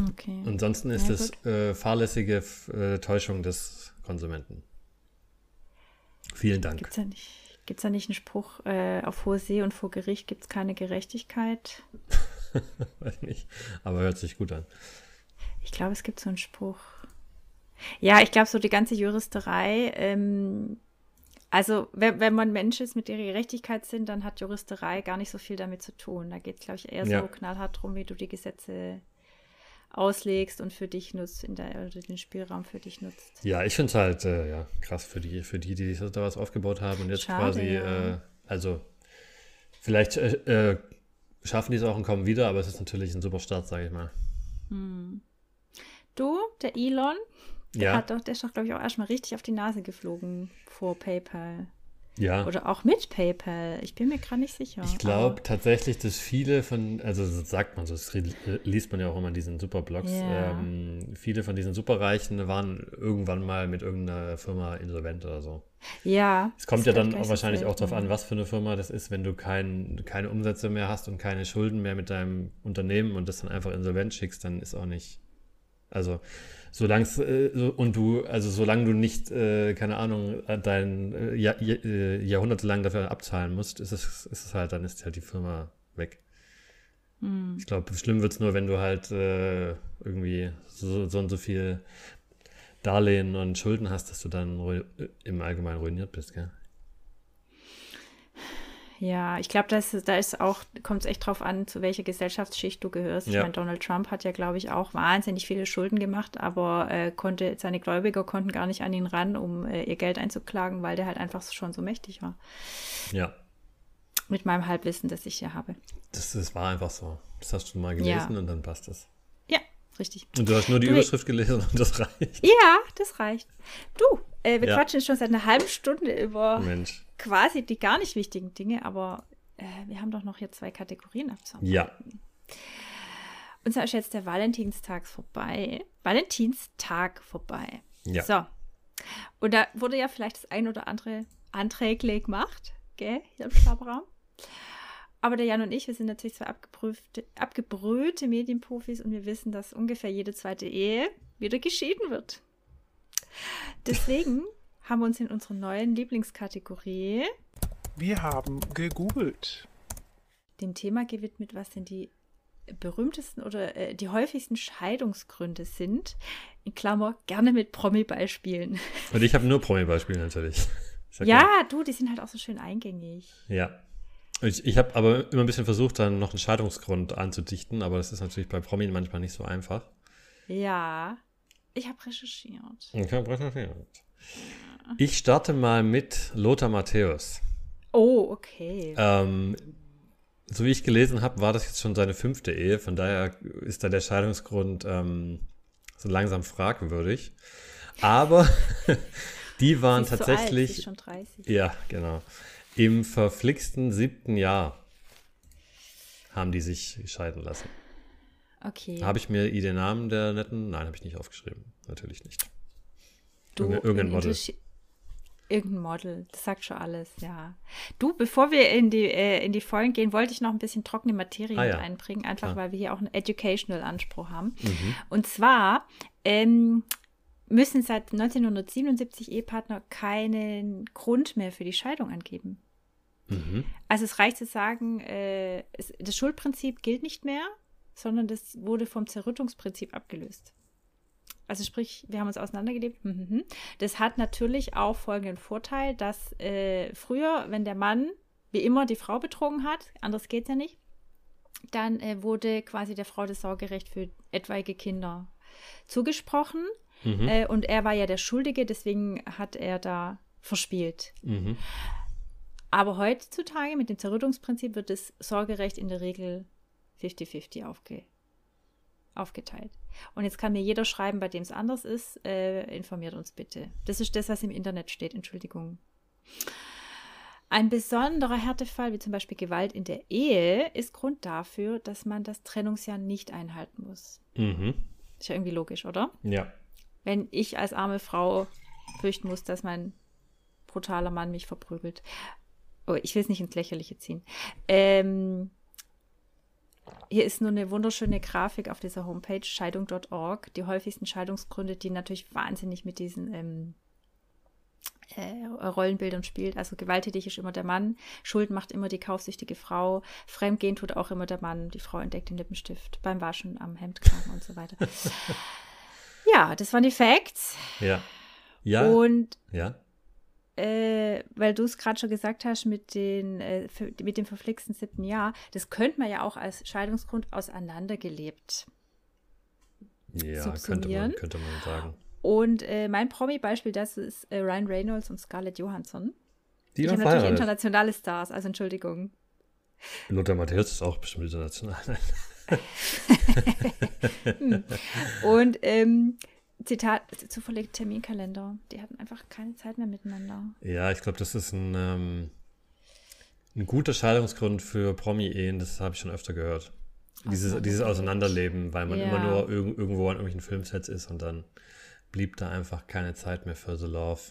Okay. Ansonsten ist Ja, es äh, fahrlässige äh, Täuschung des Konsumenten. Vielen Dank. Gibt es da, nicht- gibt's da nicht einen Spruch, äh, auf hoher See und vor Gericht gibt es keine Gerechtigkeit? Weiß nicht. Aber hört sich gut an. Ich glaube, es gibt so einen Spruch. Ja, ich glaube, so die ganze Juristerei, ähm, also wenn, wenn man Mensch ist mit der Gerechtigkeit sind, dann hat Juristerei gar nicht so viel damit zu tun. Da geht es, glaube ich, eher Ja. so knallhart drum, wie du die Gesetze auslegst und für dich nutzt, in der, den Spielraum für dich nutzt. Ja, ich finde es halt äh, ja, krass für die, für die, die sich da was aufgebaut haben und jetzt Schade, quasi, ja. äh, also vielleicht äh, äh, schaffen die es auch und kommen wieder, aber es ist natürlich ein super Start, sage ich mal. Du, der Elon, der, Ja, hat doch, der ist doch, glaube ich, auch erstmal richtig auf die Nase geflogen vor PayPal. ja. Oder auch mit PayPal. Ich bin mir gerade nicht sicher. Ich glaube tatsächlich, dass viele von, also das sagt man so, das re- liest man ja auch immer in diesen Superblogs, Ja. ähm, viele von diesen Superreichen waren irgendwann mal mit irgendeiner Firma insolvent oder so. Ja. Es kommt ja dann auch wahrscheinlich auch darauf an, was für eine Firma das ist, wenn du kein, keine Umsätze mehr hast und keine Schulden mehr mit deinem Unternehmen und das dann einfach insolvent schickst, dann ist auch nicht, also solange äh, so, und du, also solange du nicht, äh, keine Ahnung, äh, dein äh, Jahr, äh, jahrhundertelang dafür abzahlen musst, ist es, ist es halt, dann ist halt die Firma weg. Hm. Ich glaube, schlimm wird es nur, wenn du halt äh, irgendwie so, so und so viel Darlehen und Schulden hast, dass du dann ru- im Allgemeinen ruiniert bist, gell? Ja, ich glaube, da ist, da ist auch, kommt es echt drauf an, zu welcher Gesellschaftsschicht du gehörst. Ich Ja. meine, Donald Trump hat ja, glaube ich, auch wahnsinnig viele Schulden gemacht, aber äh, konnte, seine Gläubiger konnten gar nicht an ihn ran, um äh, ihr Geld einzuklagen, weil der halt einfach schon so mächtig war. Ja, Mit meinem Halbwissen, das ich hier habe. das, das war einfach so. Das hast du mal gelesen Ja. und dann passt das. Richtig. Und du hast nur die Du- Überschrift gelesen und das reicht. Ja, das reicht. Du, äh, wir Ja. quatschen jetzt schon seit einer halben Stunde über Mensch. quasi die gar nicht wichtigen Dinge, aber äh, wir haben doch noch hier zwei Kategorien abzuarbeiten. Ja, Und zwar ist jetzt der Valentinstag vorbei. Valentinstag vorbei. ja. So. Und da wurde ja vielleicht das ein oder andere Anträgle gemacht, gell, hier im Schlafraum. Aber der Jan und ich, wir sind natürlich zwei abgeprüfte, abgebrühte Medienprofis und wir wissen, dass ungefähr jede zweite Ehe wieder geschieden wird. Deswegen haben wir uns in unserer neuen Lieblingskategorie Wir haben gegoogelt. dem Thema gewidmet, was denn die berühmtesten oder äh, die häufigsten Scheidungsgründe sind. In Klammer, gerne mit Promi-Beispielen. Und ich habe nur Promi-Beispiele natürlich. Ja, klar. du, die sind halt auch so schön eingängig. Ja. Ich, ich habe aber immer ein bisschen versucht, dann noch einen Scheidungsgrund anzudichten, aber das ist natürlich bei Promi manchmal nicht so einfach. Ja, ich habe recherchiert. Ich hab recherchiert. Ich starte mal mit Lothar Matthäus. Oh, okay. Ähm, so wie ich gelesen habe, war das jetzt schon seine fünfte Ehe. Von daher ist da der Scheidungsgrund ähm, so langsam fragwürdig. Aber die waren ist so alt, tatsächlich, schon 30. ja, genau, im verflixten siebten Jahr haben die sich scheiden lassen. Okay. Habe ich mir den Namen der netten? Nein, habe ich nicht aufgeschrieben. Natürlich nicht. du, irgendein- irgendein in Model. Irgendein Model, das sagt schon alles, ja. Du, bevor wir in die, äh, in die Folgen gehen, wollte ich noch ein bisschen trockene Materie Ah, mit ja. einbringen, einfach Klar. weil wir hier auch einen Educational-Anspruch haben. Mhm. Und zwar, ähm, müssen seit 1977 Ehepartner keinen Grund mehr für die Scheidung angeben. Mhm. Also es reicht zu sagen, äh, es, das Schuldprinzip gilt nicht mehr, sondern das wurde vom Zerrüttungsprinzip abgelöst. Also sprich, wir haben uns auseinandergelebt. Mhm. Das hat natürlich auch folgenden Vorteil, dass äh, früher, wenn der Mann wie immer die Frau betrogen hat, anders geht es ja nicht, dann äh, wurde quasi der Frau das Sorgerecht für etwaige Kinder zugesprochen. Mhm. Äh, und er war ja der Schuldige, deswegen hat er da verspielt. Mhm. Aber heutzutage mit dem Zerrüttungsprinzip wird das Sorgerecht in der Regel 50-50 aufge aufgeteilt. Und jetzt kann mir jeder schreiben, bei dem es anders ist, äh, informiert uns bitte. Das ist das, was im Internet steht, Entschuldigung. Ein besonderer Härtefall, wie zum Beispiel Gewalt in der Ehe, ist Grund dafür, dass man das Trennungsjahr nicht einhalten muss. Mhm. Ist ja irgendwie logisch, oder? Ja. Wenn ich als arme Frau fürchten muss, dass mein brutaler Mann mich verprügelt. Oh, ich will es nicht ins Lächerliche ziehen. Ähm, hier ist nur eine wunderschöne Grafik auf dieser Homepage, scheidung.org. Die häufigsten Scheidungsgründe, die natürlich wahnsinnig mit diesen ähm, äh, Rollenbildern spielt. Also gewalttätig ist immer der Mann, Schuld macht immer die kaufsüchtige Frau, Fremdgehen tut auch immer der Mann, die Frau entdeckt den Lippenstift beim Waschen am Hemdkragen und so weiter. ja, das waren die Facts. Ja. Ja. Und ja. äh, weil du es gerade schon gesagt hast mit, den, äh, für, mit dem verflixten siebten Jahr, das könnte man ja auch als Scheidungsgrund auseinandergelebt. Ja, könnte man, könnte man sagen. Und äh, mein Promi-Beispiel das ist äh, Ryan Reynolds und Scarlett Johansson. Die habe natürlich internationale Stars, also Entschuldigung. Lothar Matthäus ist auch bestimmt international. Und ähm, Zitat, zufällig Terminkalender. Die hatten einfach keine Zeit mehr miteinander. ja, ich glaube, das ist ein, ähm, ein guter Scheidungsgrund für Promi-Ehen, das habe ich schon öfter gehört. Dieses, dieses Auseinanderleben, weil man Ja. immer nur irg irgendwo an irgendwelchen Filmsets ist und dann blieb da einfach keine Zeit mehr für The Love.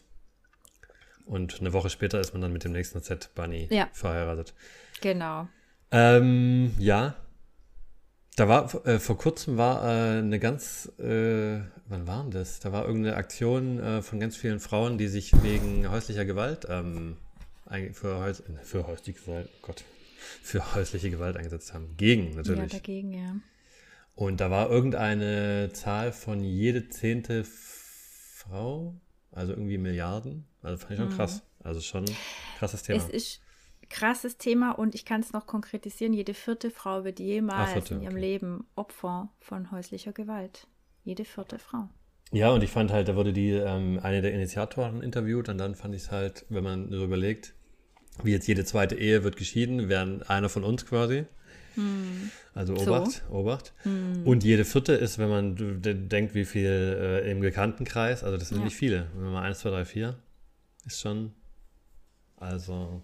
Und eine Woche später ist man dann mit dem nächsten Set Bunny Ja. verheiratet. Genau. Ähm, ja. Da war, äh, vor kurzem war äh, eine ganz, äh, wann war denn das? Da war irgendeine Aktion äh, von ganz vielen Frauen, die sich wegen häuslicher Gewalt ähm, für, häus äh, für häusliche Gewalt, oh Gott, für häusliche Gewalt eingesetzt haben. Gegen Ja, natürlich. dagegen, ja. Und da war irgendeine Zahl von jede zehnte Frau, also irgendwie Milliarden. Also fand ich schon krass. Also schon ein krasses Thema. Mhm. Es ist krasses Thema und ich kann es noch konkretisieren. Jede vierte Frau wird jemals Ah, vierte, in ihrem okay. Leben Opfer von häuslicher Gewalt. Jede vierte Frau. Ja, und ich fand halt, da wurde die ähm, eine der Initiatoren interviewt und dann fand ich es halt, wenn man so überlegt, wie jetzt jede zweite Ehe wird geschieden, wären einer von uns quasi. Also So. Obacht, Obacht. Und jede vierte ist, wenn man denkt, wie viel äh, im Bekanntenkreis, also das sind Ja. nicht viele. Wenn man mal 1, 2, 3, 4 ist schon, also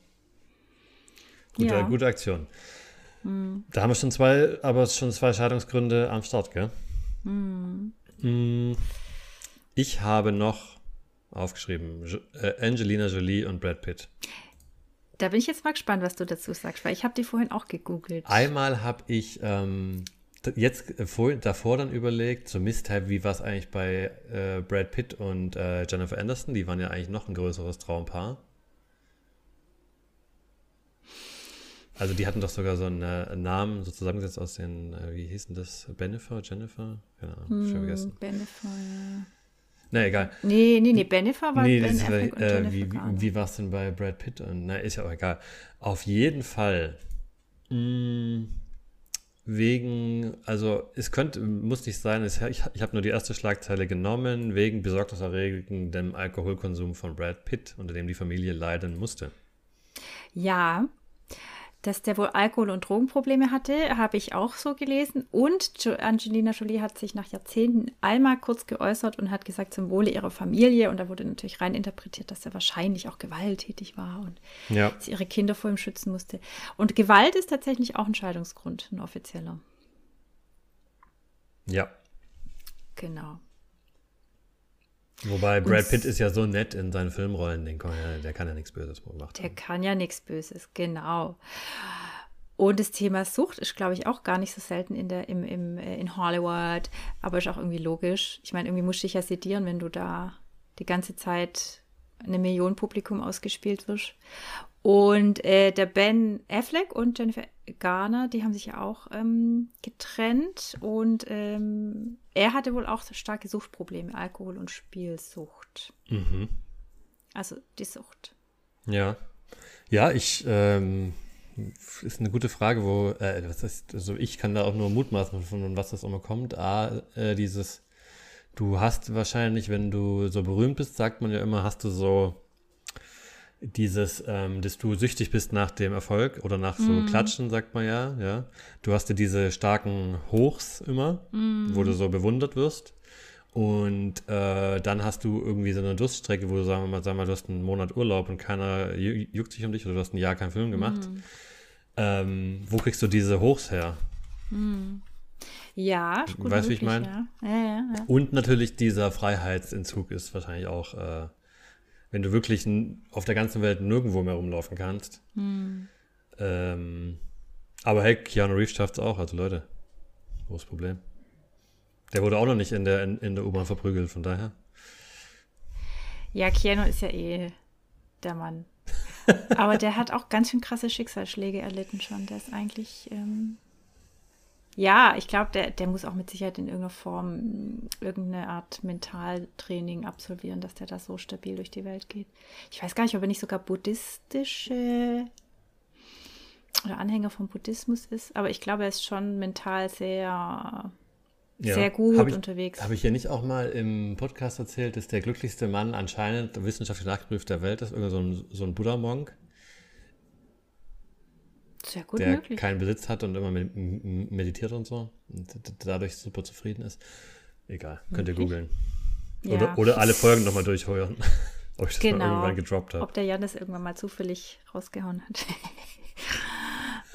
gute, Ja. gute Aktion. Da haben wir schon zwei, aber schon zwei Scheidungsgründe am Start, gell? Mm, Ich habe noch aufgeschrieben, äh, Angelina Jolie und Brad Pitt. Da bin ich jetzt mal gespannt, was du dazu sagst, weil ich habe die vorhin auch gegoogelt. Einmal habe ich ähm, jetzt äh, vorhin, davor dann überlegt, so Mist, wie war es eigentlich bei äh, Brad Pitt und äh, Jennifer Anderson? Die waren ja eigentlich noch ein größeres Traumpaar. Also die hatten doch sogar so einen äh, Namen so zusammengesetzt aus den, äh, wie hießen das? Bennifer, Jennifer? Keine Ahnung, schon vergessen. Bennifer, ja. Na egal. Nee, nee, nee, Bennifer war Nee, Ben war, Affleck und äh, wie, wie, wie war es denn bei Brad Pitt? Und, na, ist ja auch egal. Auf jeden Fall. Mh, wegen, also es könnte, muss nicht sein, es, ich, ich habe nur die erste Schlagzeile genommen, wegen besorgniserregendem Alkoholkonsum von Brad Pitt, unter dem die Familie leiden musste. Ja, dass der wohl Alkohol- und Drogenprobleme hatte, habe ich auch so gelesen. Und Angelina Jolie hat sich nach Jahrzehnten einmal kurz geäußert und hat gesagt, zum Wohle ihrer Familie. Und da wurde natürlich rein interpretiert, dass er wahrscheinlich auch gewalttätig war und Ja. sie ihre Kinder vor ihm schützen musste. Und Gewalt ist tatsächlich auch ein Scheidungsgrund, ein offizieller. Ja. Genau. Wobei Brad Pitt ist ja so nett in seinen Filmrollen, den kann ja, der kann ja nichts Böses gemacht Der haben. kann ja nichts Böses, genau. Und das Thema Sucht ist, glaube ich, auch gar nicht so selten in, der, im, im, äh, in Hollywood, aber ist auch irgendwie logisch. Ich meine, irgendwie musst du dich ja sedieren, wenn du da die ganze Zeit eine Million Publikum ausgespielt wirst. Und äh, der Ben Affleck und Jennifer Garner, die haben sich ja auch ähm, getrennt und ähm, er hatte wohl auch starke Suchtprobleme, Alkohol- und Spielsucht. Mhm. Also die Sucht. Ja. Ja, ich, ähm, ist eine gute Frage, wo, äh, was ist, also ich kann da auch nur mutmaßen, von was das immer kommt. A, äh, dieses, du hast wahrscheinlich, wenn du so berühmt bist, sagt man ja immer, hast du so dieses, ähm, dass du süchtig bist nach dem Erfolg oder nach so Mhm. Klatschen, sagt man ja, ja. Du hast ja diese starken Hochs immer, Mhm. wo du so bewundert wirst. Und äh, dann hast du irgendwie so eine Durststrecke, wo du sagen wir mal, sagen wir mal, du hast einen Monat Urlaub und keiner ju- juckt sich um dich oder du hast ein Jahr keinen Film gemacht. Mhm. Ähm, wo kriegst du diese Hochs her? Ja, ist gut Weißt du, wie ich möglich, mein? Ja, ja, ja. ja. Und natürlich dieser Freiheitsentzug ist wahrscheinlich auch, äh, wenn du wirklich auf der ganzen Welt nirgendwo mehr rumlaufen kannst. Hm. Ähm, aber hey, Keanu Reeves schafft es auch, also Leute, großes Problem. Der wurde auch noch nicht in der, in, in der U-Bahn verprügelt, von daher. Ja, Keanu ist ja eh der Mann. Aber der hat auch ganz schön krasse Schicksalsschläge erlitten schon. Der ist eigentlich, ähm, ja, ich glaube, der, der muss auch mit Sicherheit in irgendeiner Form irgendeine Art Mentaltraining absolvieren, dass der da so stabil durch die Welt geht. Ich weiß gar nicht, ob er nicht sogar buddhistische oder Anhänger vom Buddhismus ist, aber ich glaube, er ist schon mental sehr, sehr gut Hab ich, unterwegs. Habe ich ja nicht auch mal im Podcast erzählt, dass der glücklichste Mann anscheinend wissenschaftlich nachgeprüft der Welt ist, irgend so ein, so ein Buddha-Monk, sehr gut der möglich. keinen Besitz hat und immer meditiert und so und dadurch super zufrieden ist. Egal, könnt ihr googeln. Ja. Oder, oder alle Folgen nochmal durchhören, ob ich das mal Genau. irgendwann gedroppt habe. Ob der Jan das irgendwann mal zufällig rausgehauen hat.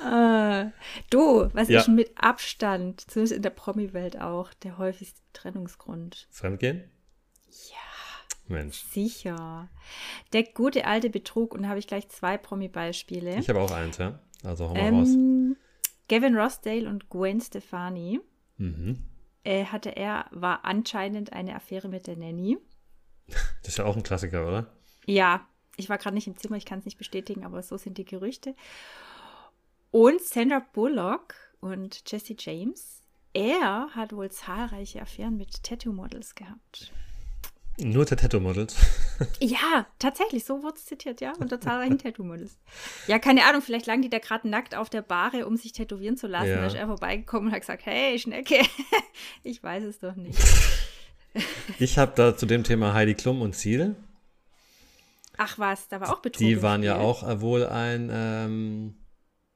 äh, du, was Ja. ist mit Abstand, zumindest in der Promi-Welt auch, der häufigste Trennungsgrund? Fremdgehen? Ja, Mensch. sicher. Der gute alte Betrug, und da habe ich gleich zwei Promi-Beispiele. Ich habe auch eins, ja. Also hau mal raus. Ähm, Gavin Rossdale und Gwen Stefani Mhm. äh, hatte er, war anscheinend eine Affäre mit der Nanny. Das ist ja auch ein Klassiker, oder? Ja, ich war gerade nicht im Zimmer, ich kann es nicht bestätigen, aber so sind die Gerüchte. Und Sandra Bullock und Jesse James, er hat wohl zahlreiche Affären mit Tattoo-Models gehabt. Nur der Tattoo-Models. Ja, tatsächlich, so wurde es zitiert, ja, unter zahlreichen Tattoo-Models. Ja, keine Ahnung, vielleicht lagen die da gerade nackt auf der Bahre, um sich tätowieren zu lassen. Ja. Da ist er vorbeigekommen und hat gesagt, hey, Schnecke, ich weiß es doch nicht. Ich habe da zu dem Thema Heidi Klum und Ziel. Ach was, da war auch Betrug Die waren ja auch äh, wohl ein ähm,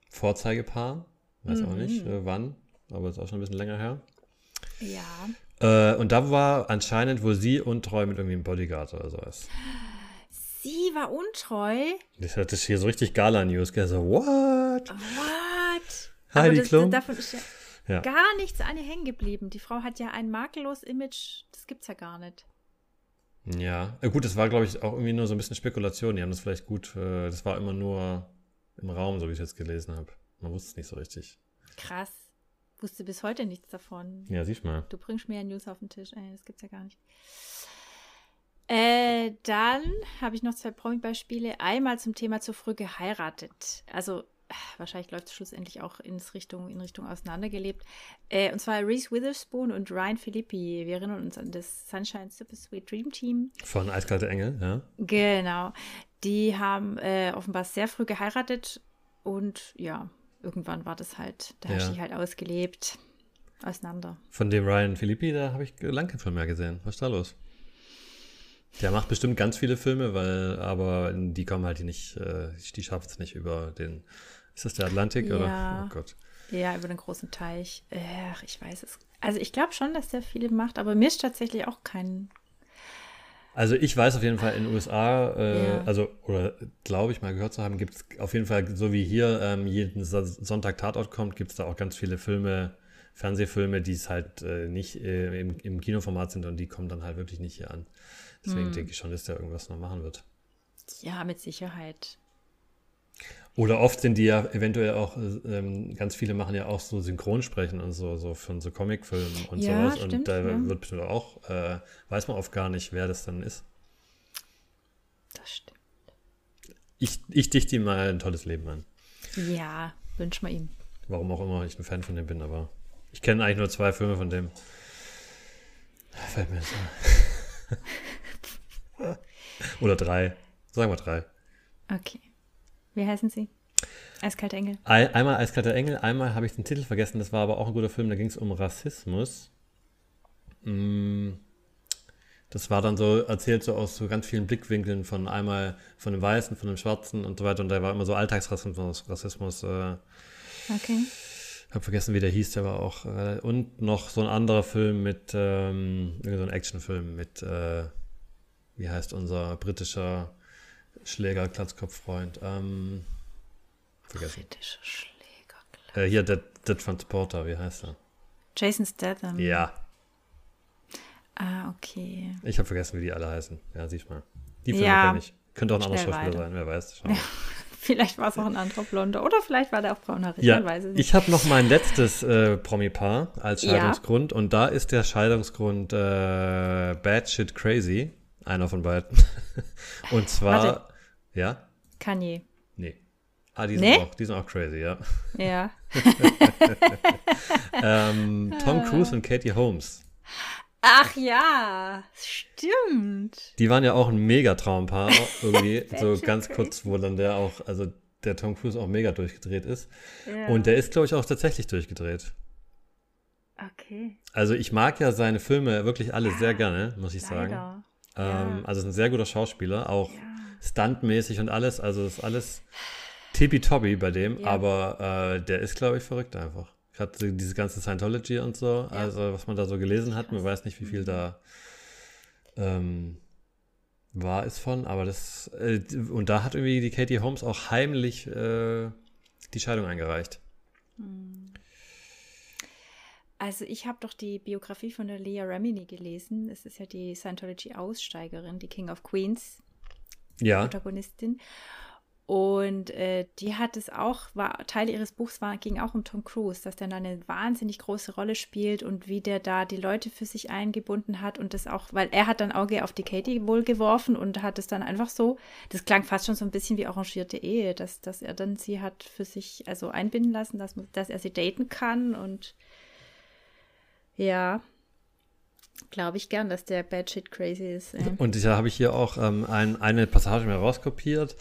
Vorzeigepaar. Weiß auch nicht, Mhm. äh, wann, aber ist auch schon ein bisschen länger her. Ja, Äh, und da war anscheinend wohl sie untreu mit irgendwie einem Bodyguard oder sowas. sie war untreu. Das hat das hier so richtig Gala-News. So, what? What? Heidi das, Klum? davon ist ja Ja. gar nichts an ihr hängen geblieben. Die Frau hat ja ein makelloses Image, das gibt's ja gar nicht. Ja, äh, gut, das war, glaube ich, auch irgendwie nur so ein bisschen Spekulation. Die haben das vielleicht gut, äh, das war immer nur im Raum, so wie ich jetzt gelesen habe. Man wusste es nicht so richtig. Krass. Wusste bis heute nichts davon. Ja, siehst mal. Du bringst mir ja News auf den Tisch. Ey, das gibt's ja gar nicht. Äh, dann habe ich noch zwei Promi-Beispiele. Einmal zum Thema zu früh geheiratet. Also wahrscheinlich läuft es schlussendlich auch ins Richtung, in Richtung auseinandergelebt. Äh, und zwar Reese Witherspoon und Ryan Philippi. Wir erinnern uns an das Sunshine Super Sweet Dream Team. Von Eiskalte Engel, ja. Genau. Die haben äh, offenbar sehr früh geheiratet und ja, irgendwann war das halt, da Ja. hast du dich halt ausgelebt, auseinander. Von dem Ryan Philippi, da habe ich lange keinen Film mehr gesehen. Was ist da los? Der macht bestimmt ganz viele Filme, weil, aber die kommen halt nicht, äh, die schafft es nicht über den, ist das der Atlantik Ja. oder? Oh Gott. Ja, über den großen Teich. Ach, ich weiß es. Also ich glaube schon, dass der viele macht, aber mir ist tatsächlich auch kein. Also ich weiß auf jeden Fall in den USA, äh, Ja. also, oder glaube ich mal gehört zu haben, gibt es auf jeden Fall, so wie hier ähm, jeden Sonntag Tatort kommt, gibt es da auch ganz viele Filme, Fernsehfilme, die es halt äh, nicht äh, im, im Kinoformat sind und die kommen dann halt wirklich nicht hier an. Deswegen Hm. denke ich schon, dass der irgendwas noch machen wird. Ja, mit Sicherheit. Oder oft sind die ja eventuell auch, äh, ähm, ganz viele machen ja auch so Synchronsprechen und so, so von so Comicfilmen und Ja, sowas. stimmt, und da ja. wird bestimmt auch, äh, weiß man oft gar nicht, wer das dann ist. Das stimmt. Ich, ich dichte ihm mal ein tolles Leben an. Ja, wünsch mal ihm. Warum auch immer ich ein Fan von dem bin, aber ich kenne eigentlich nur zwei Filme von dem. Fällt mir ein. Oder drei. Sagen wir drei. Okay. Wie heißen sie? Eiskalte Engel. Ein, einmal Eiskalter Engel, einmal habe ich den Titel vergessen, das war aber auch ein guter Film, da ging es um Rassismus. Mm, Das war dann so erzählt so aus so ganz vielen Blickwinkeln von einmal von dem Weißen, von dem Schwarzen und so weiter und da war immer so Alltagsrassismus, Rassismus, äh, Okay. Ich habe vergessen, wie der hieß, der war auch. Äh, und noch so ein anderer Film mit, ähm, so ein Actionfilm mit, äh, wie heißt unser britischer Schläger, Klatzkopffreund? Ähm, vergessen. Britischer Schläger. Äh, hier, Dead, Dead Transporter, wie heißt er? Jason Statham. Ja, Ah, okay. ich habe vergessen, wie die alle heißen. Ja, siehst mal. Die Filme Ja. kenne ich. Könnte auch ein anderer Schauspieler sein, wer weiß. Wir. Vielleicht war es auch ein anderer Blonder. Oder vielleicht war der auch brauner Ja, Man weiß es nicht. ich habe noch mein letztes äh, Promi-Paar als Ja. Scheidungsgrund und da ist der Scheidungsgrund äh, Bad Shit Crazy, einer von beiden. und zwar, Warte. ja, Kanye. nee. Ah, die sind, Nee? auch, die sind auch crazy, ja. Ja. Ähm, Tom Ah. Cruise und Katie Holmes. Ach ja, stimmt. Die waren ja auch ein Mega-Traumpaar, irgendwie, so ganz kurz, wo dann der auch, also der Tom Cruise auch mega durchgedreht ist. Ja. Und der ist, glaube ich, auch tatsächlich durchgedreht. okay. Also ich mag ja seine Filme wirklich alle sehr gerne, muss ich sagen. Leider. Ähm, Ja. Also ist ein sehr guter Schauspieler, auch Ja. stuntmäßig und alles. Also ist alles tippitoppi bei dem, Ja. aber äh, der ist, glaube ich, verrückt einfach. Gerade diese ganze Scientology und so, Ja. also was man da so gelesen hat, man weiß nicht, wie viel da ähm, wahr ist von, aber das, äh, und da hat irgendwie die Katie Holmes auch heimlich äh, die Scheidung eingereicht. Also ich habe doch die Biografie von der Leah Remini gelesen. Es ist ja die Scientology-Aussteigerin, die King of Queens. Ja, Protagonistin. Und äh, die hat es auch, war Teil ihres Buchs war, ging auch um Tom Cruise, dass der da eine wahnsinnig große Rolle spielt und wie der da die Leute für sich eingebunden hat und das auch, weil er hat dann Auge auf die Katie wohl geworfen und hat es dann einfach so, das klang fast schon so ein bisschen wie arrangierte Ehe, dass, dass er dann sie hat für sich also einbinden lassen, dass, dass er sie daten kann und ja, glaube ich gern, dass der Bad Shit crazy ist. Ey. Und da habe ich hier auch ähm, ein, eine Passage mir rauskopiert.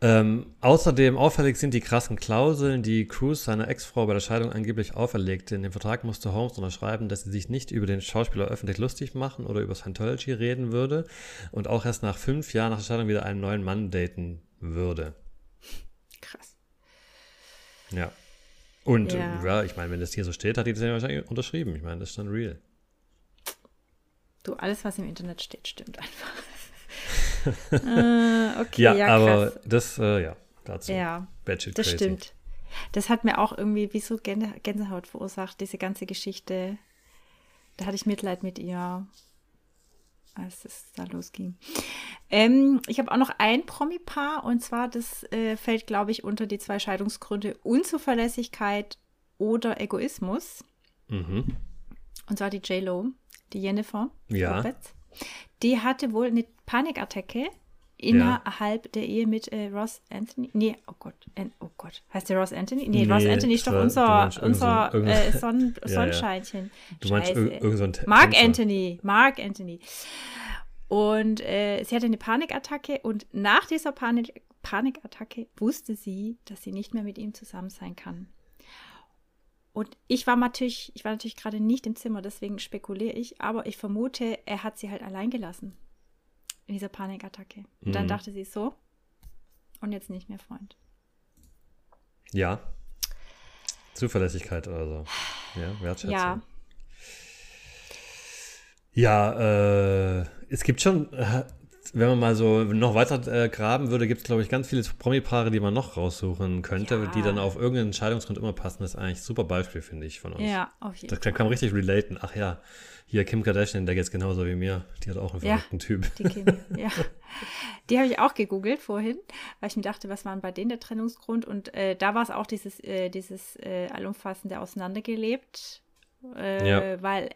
Ähm, außerdem auffällig sind die krassen Klauseln, die Cruz seiner Ex-Frau bei der Scheidung angeblich auferlegte. In dem Vertrag musste Holmes unterschreiben, dass sie sich nicht über den Schauspieler öffentlich lustig machen oder über Scientology reden würde und auch erst nach fünf Jahren nach der Scheidung wieder einen neuen Mann daten würde. Krass. Ja. Und Ja. ja, ja ich meine, wenn das hier so steht, hat die das ja wahrscheinlich unterschrieben. Ich meine, das ist dann real. Du, alles, was im Internet steht, stimmt einfach. äh, okay, Ja, ja, aber krass. das, äh, ja, dazu. Ja, Bad shit das crazy. stimmt. Das hat mir auch irgendwie wie so Gänse- Gänsehaut verursacht, diese ganze Geschichte. Da hatte ich Mitleid mit ihr, als es da losging. Ähm, ich habe auch noch ein Promi-Paar und zwar, das äh, fällt, glaube ich, unter die zwei Scheidungsgründe Unzuverlässigkeit oder Egoismus. Mhm. Und zwar die J-Lo, die Jennifer Ja. Lopez. Die hatte wohl eine Panikattacke innerhalb der Ehe mit äh, Ross Anthony. Nee, oh Gott. An, oh Gott. Heißt der Ross Anthony? Nee, Ross Nee, Anthony ist doch unser, unser äh, Sonnen, Ja, ja. Sonnenscheinchen. Du meinst Scheiße. ir- irgend so Te- Mark Tänzer. Anthony. Mark Anthony. Und äh, sie hatte eine Panikattacke und nach dieser Panik Panikattacke wusste sie, dass sie nicht mehr mit ihm zusammen sein kann. Und ich war natürlich, ich war natürlich gerade nicht im Zimmer, deswegen spekuliere ich, aber ich vermute, er hat sie halt allein gelassen. In dieser Panikattacke. Und dann Mhm. dachte sie so, und jetzt nicht mehr Freund. Ja. Zuverlässigkeit oder so. Ja, Wertschätzung. Ja. Ja, äh, es gibt schon, äh, wenn man mal so noch weiter äh, graben würde, gibt es, glaube ich, ganz viele Promi-Paare, die man noch raussuchen könnte, Ja. die dann auf irgendeinen Entscheidungsgrund immer passen. Das ist eigentlich ein super Beispiel, finde ich, von uns. Ja, auf jeden Das Fall. kann, kann man richtig relaten. Ach ja, hier Kim Kardashian, der geht's genauso wie mir. Die hat auch einen Ja. verrückten Typ. Die Kim, ja. Die habe ich auch gegoogelt vorhin, weil ich mir dachte, was war denn bei denen der Trennungsgrund? Und äh, da war es auch dieses, äh, dieses äh, allumfassende Auseinandergelebt, äh, Ja. weil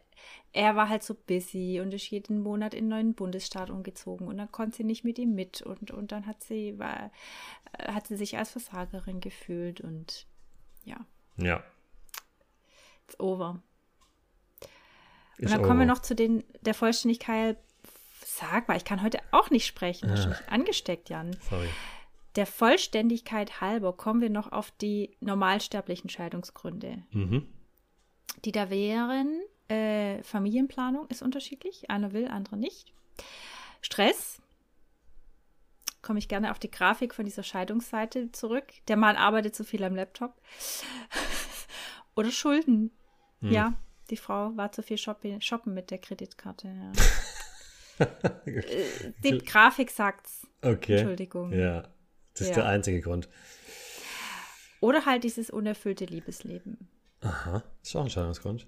er war halt so busy und ist jeden Monat in einen neuen Bundesstaat umgezogen und dann konnte sie nicht mit ihm mit und, und dann hat sie, war, äh, hat sie sich als Versagerin gefühlt und ja, Ja. it's over. Und dann kommen wir noch zu den, der Vollständigkeit, sag mal, ich kann heute auch nicht sprechen, du Ah. angesteckt, Jan. Sorry. Der Vollständigkeit halber kommen wir noch auf die normalsterblichen Scheidungsgründe. Mhm. Die da wären, äh, Familienplanung ist unterschiedlich, einer will, andere nicht. Stress, komme ich gerne auf die Grafik von dieser Scheidungsseite zurück. Der Mann arbeitet zu viel am Laptop. Oder Schulden. Hm. Ja, die Frau war zu viel shopping, shoppen mit der Kreditkarte. Ja. Äh, die Grafik sagt's. Okay. Entschuldigung. Ja. Das ist Ja. der einzige Grund. Oder halt dieses unerfüllte Liebesleben. Aha. Ist auch ein Scheidungsgrund.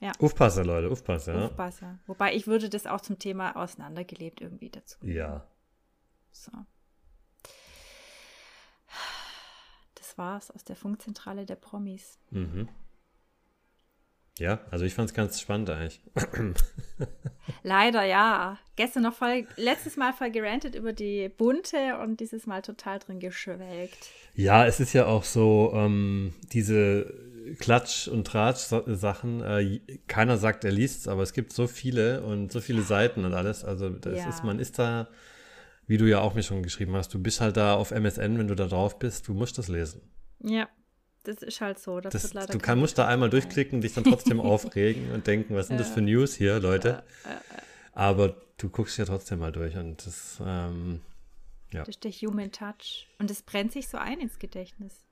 Ja, Aufpassen, Leute, aufpassen, ja. Aufpasser. Wobei ich würde das auch zum Thema auseinandergelebt irgendwie dazu. Ja. So. War's aus der Funkzentrale der Promis. Mhm. Ja, also ich fand es ganz spannend eigentlich. Leider ja. Gestern noch voll, letztes Mal voll gerantet über die bunte und dieses Mal total drin geschwelgt. Ja, es ist ja auch so, ähm, diese Klatsch- und Tratsch-Sachen, äh, keiner sagt, er liest's, aber es gibt so viele und so viele Seiten und alles. Also das Ja. ist, man ist da, wie du ja auch mir schon geschrieben hast, du bist halt da auf MSN, wenn du da drauf bist, du musst das lesen. Ja, das ist halt so. Das, Das, wird leider du kann, musst da einmal durchklicken, dich dann trotzdem aufregen und denken, was sind das für News hier, Leute? Aber du guckst ja trotzdem mal durch und das, ähm, Das ist der Human Touch. Und es brennt sich so ein ins Gedächtnis.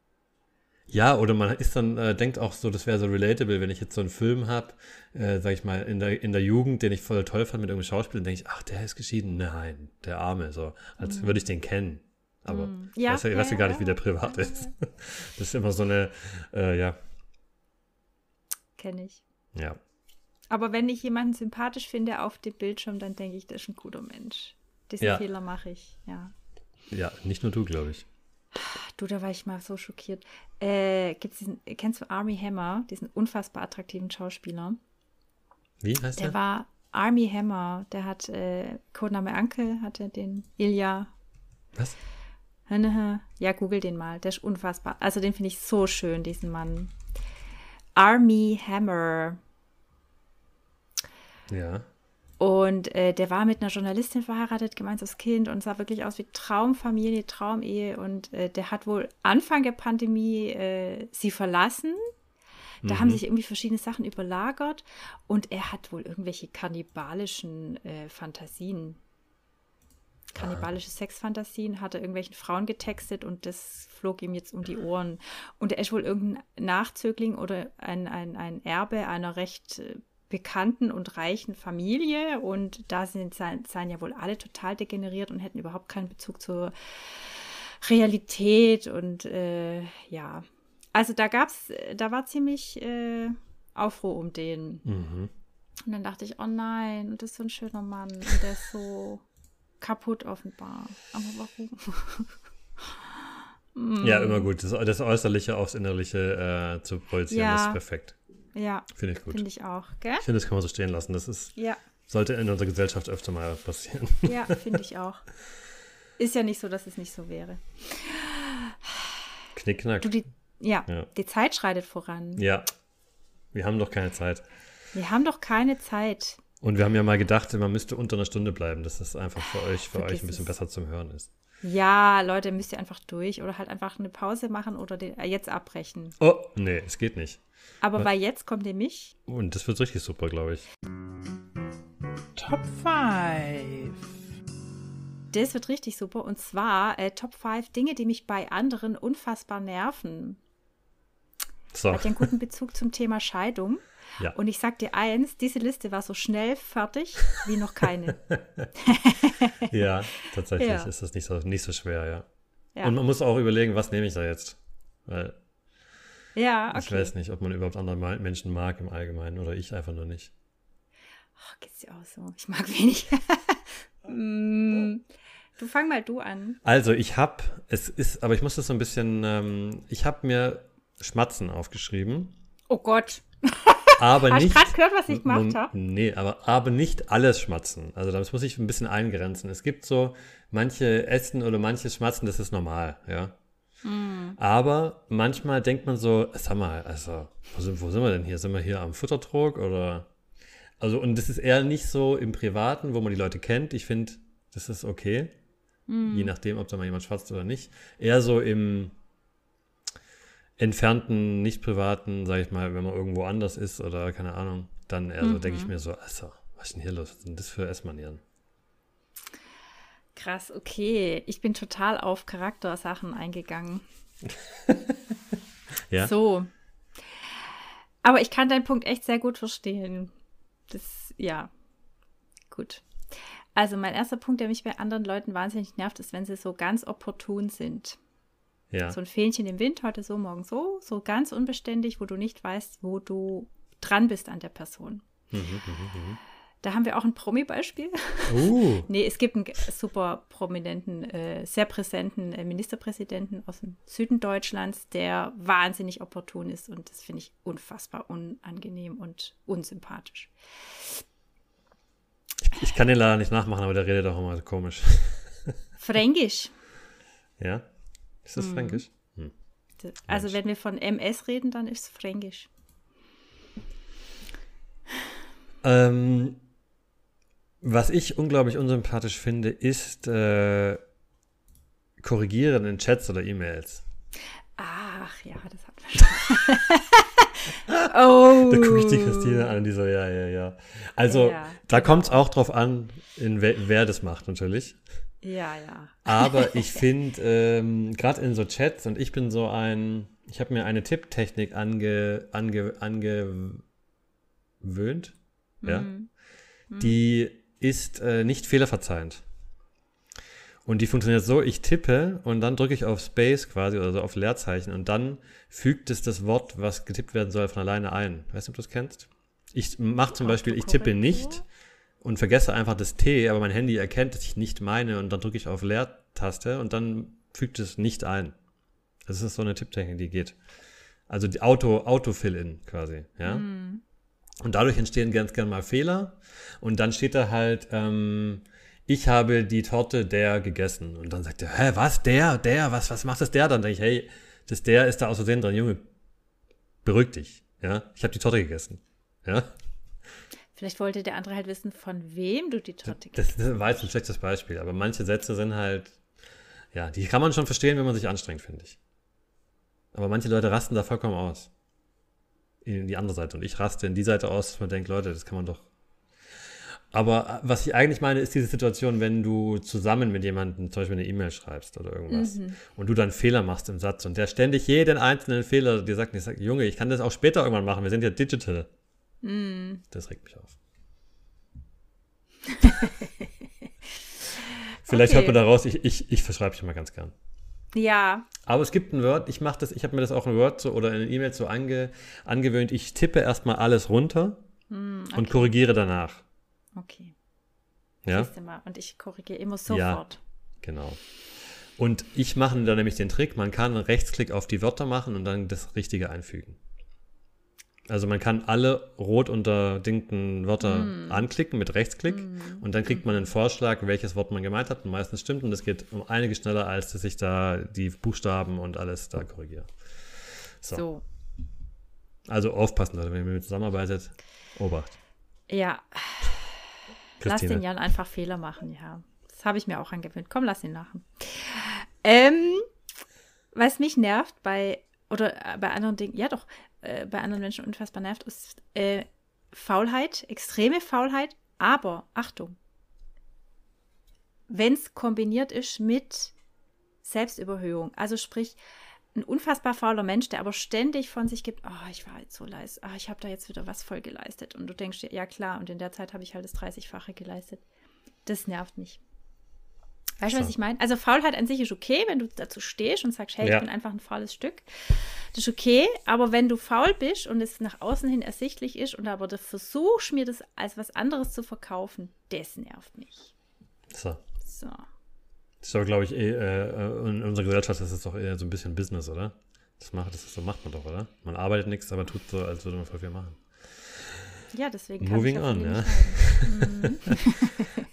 Ja, oder man ist dann, äh, denkt auch so, das wäre so relatable, wenn ich jetzt so einen Film habe, äh, sag ich mal, in der, in der Jugend, den ich voll toll fand mit irgendeinem Schauspieler, denke ich, ach, der ist geschieden. Nein, der Arme, so, als würde ich den kennen. Aber ich Ja, weiß ja, ja, weiß ja gar nicht, wie der privat ist. Das ist immer so eine, äh, ja, Kenne ich. ja. Aber wenn ich jemanden sympathisch finde auf dem Bildschirm, dann denke ich, das ist ein guter Mensch. Diesen. Fehler mache ich, ja. Ja, nicht nur du, glaube ich. Du, da war ich mal so schockiert. Äh, gibt's diesen, kennst du Army Hammer, diesen unfassbar attraktiven Schauspieler? Wie heißt Der der? war Army Hammer, der hat äh, Codename Ankel, hatte den Ilya. Was? Ja, google den mal, der ist unfassbar. Also den finde ich so schön, diesen Mann. Army Hammer. Ja. Und äh, der war mit einer Journalistin verheiratet, gemeinsames Kind und sah wirklich aus wie Traumfamilie, Traumehe. Und äh, der hat wohl Anfang der Pandemie äh, sie verlassen. Da haben sich irgendwie verschiedene Sachen überlagert und er hat wohl irgendwelche kannibalischen äh, Fantasien. Kannibalische Sexfantasien hat er irgendwelchen Frauen getextet und das flog ihm jetzt um die Ohren. Und er ist wohl irgendein Nachzögling oder ein, ein, ein Erbe einer recht äh, bekannten und reichen Familie und da sind seien, ja wohl alle total degeneriert und hätten überhaupt keinen Bezug zur Realität und äh, ja. Also da gab's, da war ziemlich äh, Aufruhr um den. Mhm. Und dann dachte ich, oh nein, und das ist so ein schöner Mann und der ist so kaputt offenbar. Aber warum? Ja, immer gut. Das, das Äußerliche aufs Innerliche äh, zu projizieren, Ja. ist perfekt. Ja, Finde ich gut. finde ich auch, gell? Ich finde, das kann man so stehen lassen. Das ist, Ja, sollte in unserer Gesellschaft öfter mal passieren. ja, finde ich auch. Ist ja nicht so, dass es nicht so wäre. Knickknack. Du, die, ja, Ja. die Zeit schreitet voran. Ja. Wir haben doch keine Zeit. Wir haben doch keine Zeit. Und wir haben ja mal gedacht, man müsste unter einer Stunde bleiben, dass das einfach für euch, für Vergiss euch ein bisschen es. besser zum Hören ist. Ja, Leute, müsst ihr einfach durch oder halt einfach eine Pause machen oder den, äh, jetzt abbrechen. Oh, nee, es geht nicht. Aber weil jetzt kommt nämlich Und das wird richtig super, glaube ich. Top 5. Das wird richtig super. Und zwar äh, Top 5 Dinge, die mich bei anderen unfassbar nerven. So. Hat ja einen guten Bezug zum Thema Scheidung. Ja. Und ich sag dir eins, diese Liste war so schnell fertig wie noch keine. Ja, tatsächlich Ja. ist das nicht so, nicht so schwer, ja. Ja, Und man muss auch überlegen, was nehme ich da jetzt? Weil ja ich okay. weiß nicht, ob man überhaupt andere Menschen mag im Allgemeinen oder ich einfach nur nicht. Oh, geht's dir auch so? Ich mag wenig. Mm, du fang mal du an. Also ich habe, es ist, aber ich muss das so ein bisschen, ähm, ich habe mir Schmatzen aufgeschrieben, Oh Gott. aber Hast nicht. gerade gehört, was ich gemacht habe? Nee, aber, aber nicht alles Schmatzen. Also das muss ich ein bisschen eingrenzen. Es gibt so manche Essen oder manches Schmatzen, das ist normal, ja. Mm. Aber manchmal denkt man so, sag mal, also, wo sind, wo sind wir denn hier? Sind wir hier am Futtertrog oder? Also, und das ist eher nicht so im Privaten, wo man die Leute kennt. Ich finde, das ist okay. Mm. Je nachdem, ob da mal jemand schwatzt oder nicht. Eher so im entfernten, nicht privaten, sag ich mal, wenn man irgendwo anders ist oder keine Ahnung, dann eher so denke ich mir so, also, was ist denn hier los? Was sind das für Essmanieren? Krass, okay. Ich bin total auf Charaktersachen eingegangen. Ja? So. Aber ich kann deinen Punkt echt sehr gut verstehen. Das, ja. Gut. Also mein erster Punkt, der mich bei anderen Leuten wahnsinnig nervt, ist, wenn sie so ganz opportun sind. Ja. So ein Fähnchen im Wind, heute so, morgen so, so ganz unbeständig, wo du nicht weißt, wo du dran bist an der Person. Mhm, mhm, Da haben wir auch ein Promi-Beispiel. Uh, Nee, es gibt einen super prominenten, äh, sehr präsenten äh, Ministerpräsidenten aus dem Süden Deutschlands, der wahnsinnig opportun ist und das finde ich unfassbar unangenehm und unsympathisch. ich kann den leider nicht nachmachen, aber der redet auch immer komisch. Fränkisch. Ja? Ist das fränkisch? Hm. Also wenn wir von MS reden, dann ist es Fränkisch. Ähm, was ich unglaublich unsympathisch finde, ist äh, Korrigieren in Chats oder E-Mails. Ach ja, das hat man schon. oh. Da gucke ich die Christine an, die so, ja, ja, ja. Also, Ja, da kommt es auch drauf an, in we wer das macht, natürlich. Ja, ja. Aber ich finde, ähm, gerade in so Chats, und ich bin so ein, ich habe mir eine Tipptechnik ange, ange, angewöhnt, ja, Mhm. die ist äh, nicht fehlerverzeihend. Und die funktioniert so, ich tippe und dann drücke ich auf Space quasi oder so auf Leerzeichen und dann fügt es das Wort, was getippt werden soll, von alleine ein. Weißt du, ob du das kennst? Ich mache zum Beispiel, ich tippe nicht und vergesse einfach das T, aber mein Handy erkennt, dass ich nicht meine und dann drücke ich auf Leertaste und dann fügt es nicht ein. Das ist so eine Tipptechnik, die geht. Also die Auto, Auto-Fill-In quasi, ja. Mhm. Und dadurch entstehen ganz gerne mal Fehler. Und dann steht da halt, ähm, ich habe die Torte der gegessen. Und dann sagt er, hä, was, der, der, was, was macht das der? Dann denke ich, hey, das der ist da aus Versehen drin. Junge, beruhig dich. Ja, ich habe die Torte gegessen. Ja, Vielleicht wollte der andere halt wissen, von wem du die Torte das, das war jetzt ein schlechtes Beispiel. Aber manche Sätze sind halt, ja, die kann man schon verstehen, wenn man sich anstrengt, finde ich. Aber manche Leute rasten da vollkommen aus. In die andere Seite. Und ich raste in die Seite aus, dass man denkt, Leute, das kann man doch. Aber äh, was ich eigentlich meine, ist diese Situation, wenn du zusammen mit jemandem zum Beispiel eine E-Mail schreibst oder irgendwas und du dann Fehler machst im Satz und der ständig jeden einzelnen Fehler dir sagt, ich sage, Junge, ich kann das auch später irgendwann machen, wir sind ja digital. Das regt mich auf. Vielleicht Okay. hört man daraus, ich, ich, ich verschreibe mich immer ganz gern. Ja, Aber es gibt ein Word, ich mache das, ich habe mir das auch in Word so oder in E-Mail so ange, angewöhnt, ich tippe erstmal alles runter und korrigiere danach. okay. Ja, mal. Und ich korrigiere immer sofort. genau. Und ich mache dann nämlich den Trick, man kann einen Rechtsklick auf die Wörter machen und dann das Richtige einfügen. Also man kann alle rot unterdingten Wörter anklicken mit Rechtsklick und dann kriegt man einen Vorschlag, welches Wort man gemeint hat und meistens stimmt und das geht um einiges schneller, als dass ich da die Buchstaben und alles da korrigiere. So. So. Also aufpassen, Leute, wenn ihr mit mir zusammenarbeitet. Obacht. Ja, lass den Jan einfach Fehler machen, ja. Das habe ich mir auch angewöhnt. Komm, lass ihn machen. Ähm, was mich nervt bei, oder äh, bei anderen Dingen, ja doch, äh, bei anderen Menschen unfassbar nervt, ist äh, Faulheit, extreme Faulheit, aber Achtung, wenn es kombiniert ist mit Selbstüberhöhung, also sprich, ein unfassbar fauler Mensch, der aber ständig von sich gibt, oh, ich war jetzt so leist, ah, ich habe da jetzt wieder was voll geleistet. Und du denkst dir, ja klar, und in der Zeit habe ich halt das 30-fache geleistet. Das nervt mich. Weißt du, was ich meine? Also Faulheit an sich ist okay, wenn du dazu stehst und sagst, hey, Ja. ich bin einfach ein faules Stück. Das ist okay, aber wenn du faul bist und es nach außen hin ersichtlich ist und aber du versuchst, mir das als was anderes zu verkaufen, das nervt mich. So. So. Das ist aber, glaube ich, eh, äh, in unserer Gesellschaft ist es doch eher so ein bisschen Business, oder? Das macht, das so macht man doch, oder? Man arbeitet nichts, aber tut so, als würde man voll viel machen. Ja, deswegen kann Moving on, ja. leiden.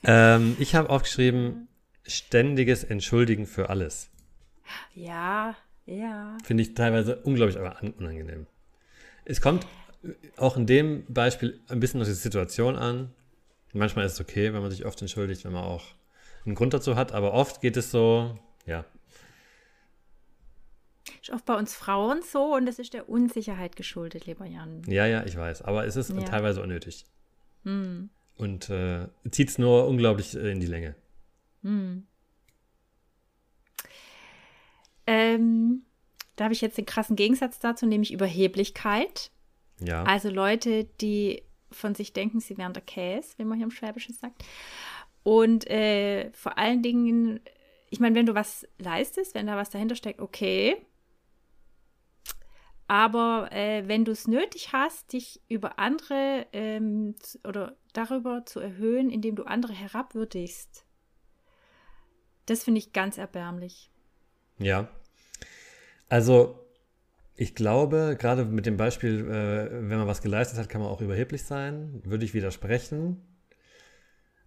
Ähm, ich habe aufgeschrieben, ständiges Entschuldigen für alles. Ja, ja. Finde ich teilweise unglaublich aber an- unangenehm. Es kommt auch in dem Beispiel ein bisschen auf die Situation an. Manchmal ist es okay, wenn man sich oft entschuldigt, wenn man auch einen Grund dazu hat, aber oft geht es so, ja, Ist oft bei uns Frauen so und das ist der Unsicherheit geschuldet, lieber Jan. ja, ja, ich weiß, aber es ist Ja. teilweise unnötig. Hm. Und äh, zieht es nur unglaublich äh, in die Länge. Hm. Ähm, da habe ich jetzt den krassen Gegensatz dazu, nämlich Überheblichkeit. Ja, Also Leute, die von sich denken, sie wären der Käse, wie man hier im Schwäbischen sagt. Und äh, vor allen Dingen, ich meine, wenn du was leistest, wenn da was dahinter steckt, okay. Aber äh, wenn du es nötig hast, dich über andere ähm, oder darüber zu erhöhen, indem du andere herabwürdigst, das finde ich ganz erbärmlich. ja. Also, ich glaube, gerade mit dem Beispiel, äh, wenn man was geleistet hat, kann man auch überheblich sein. Würde ich widersprechen.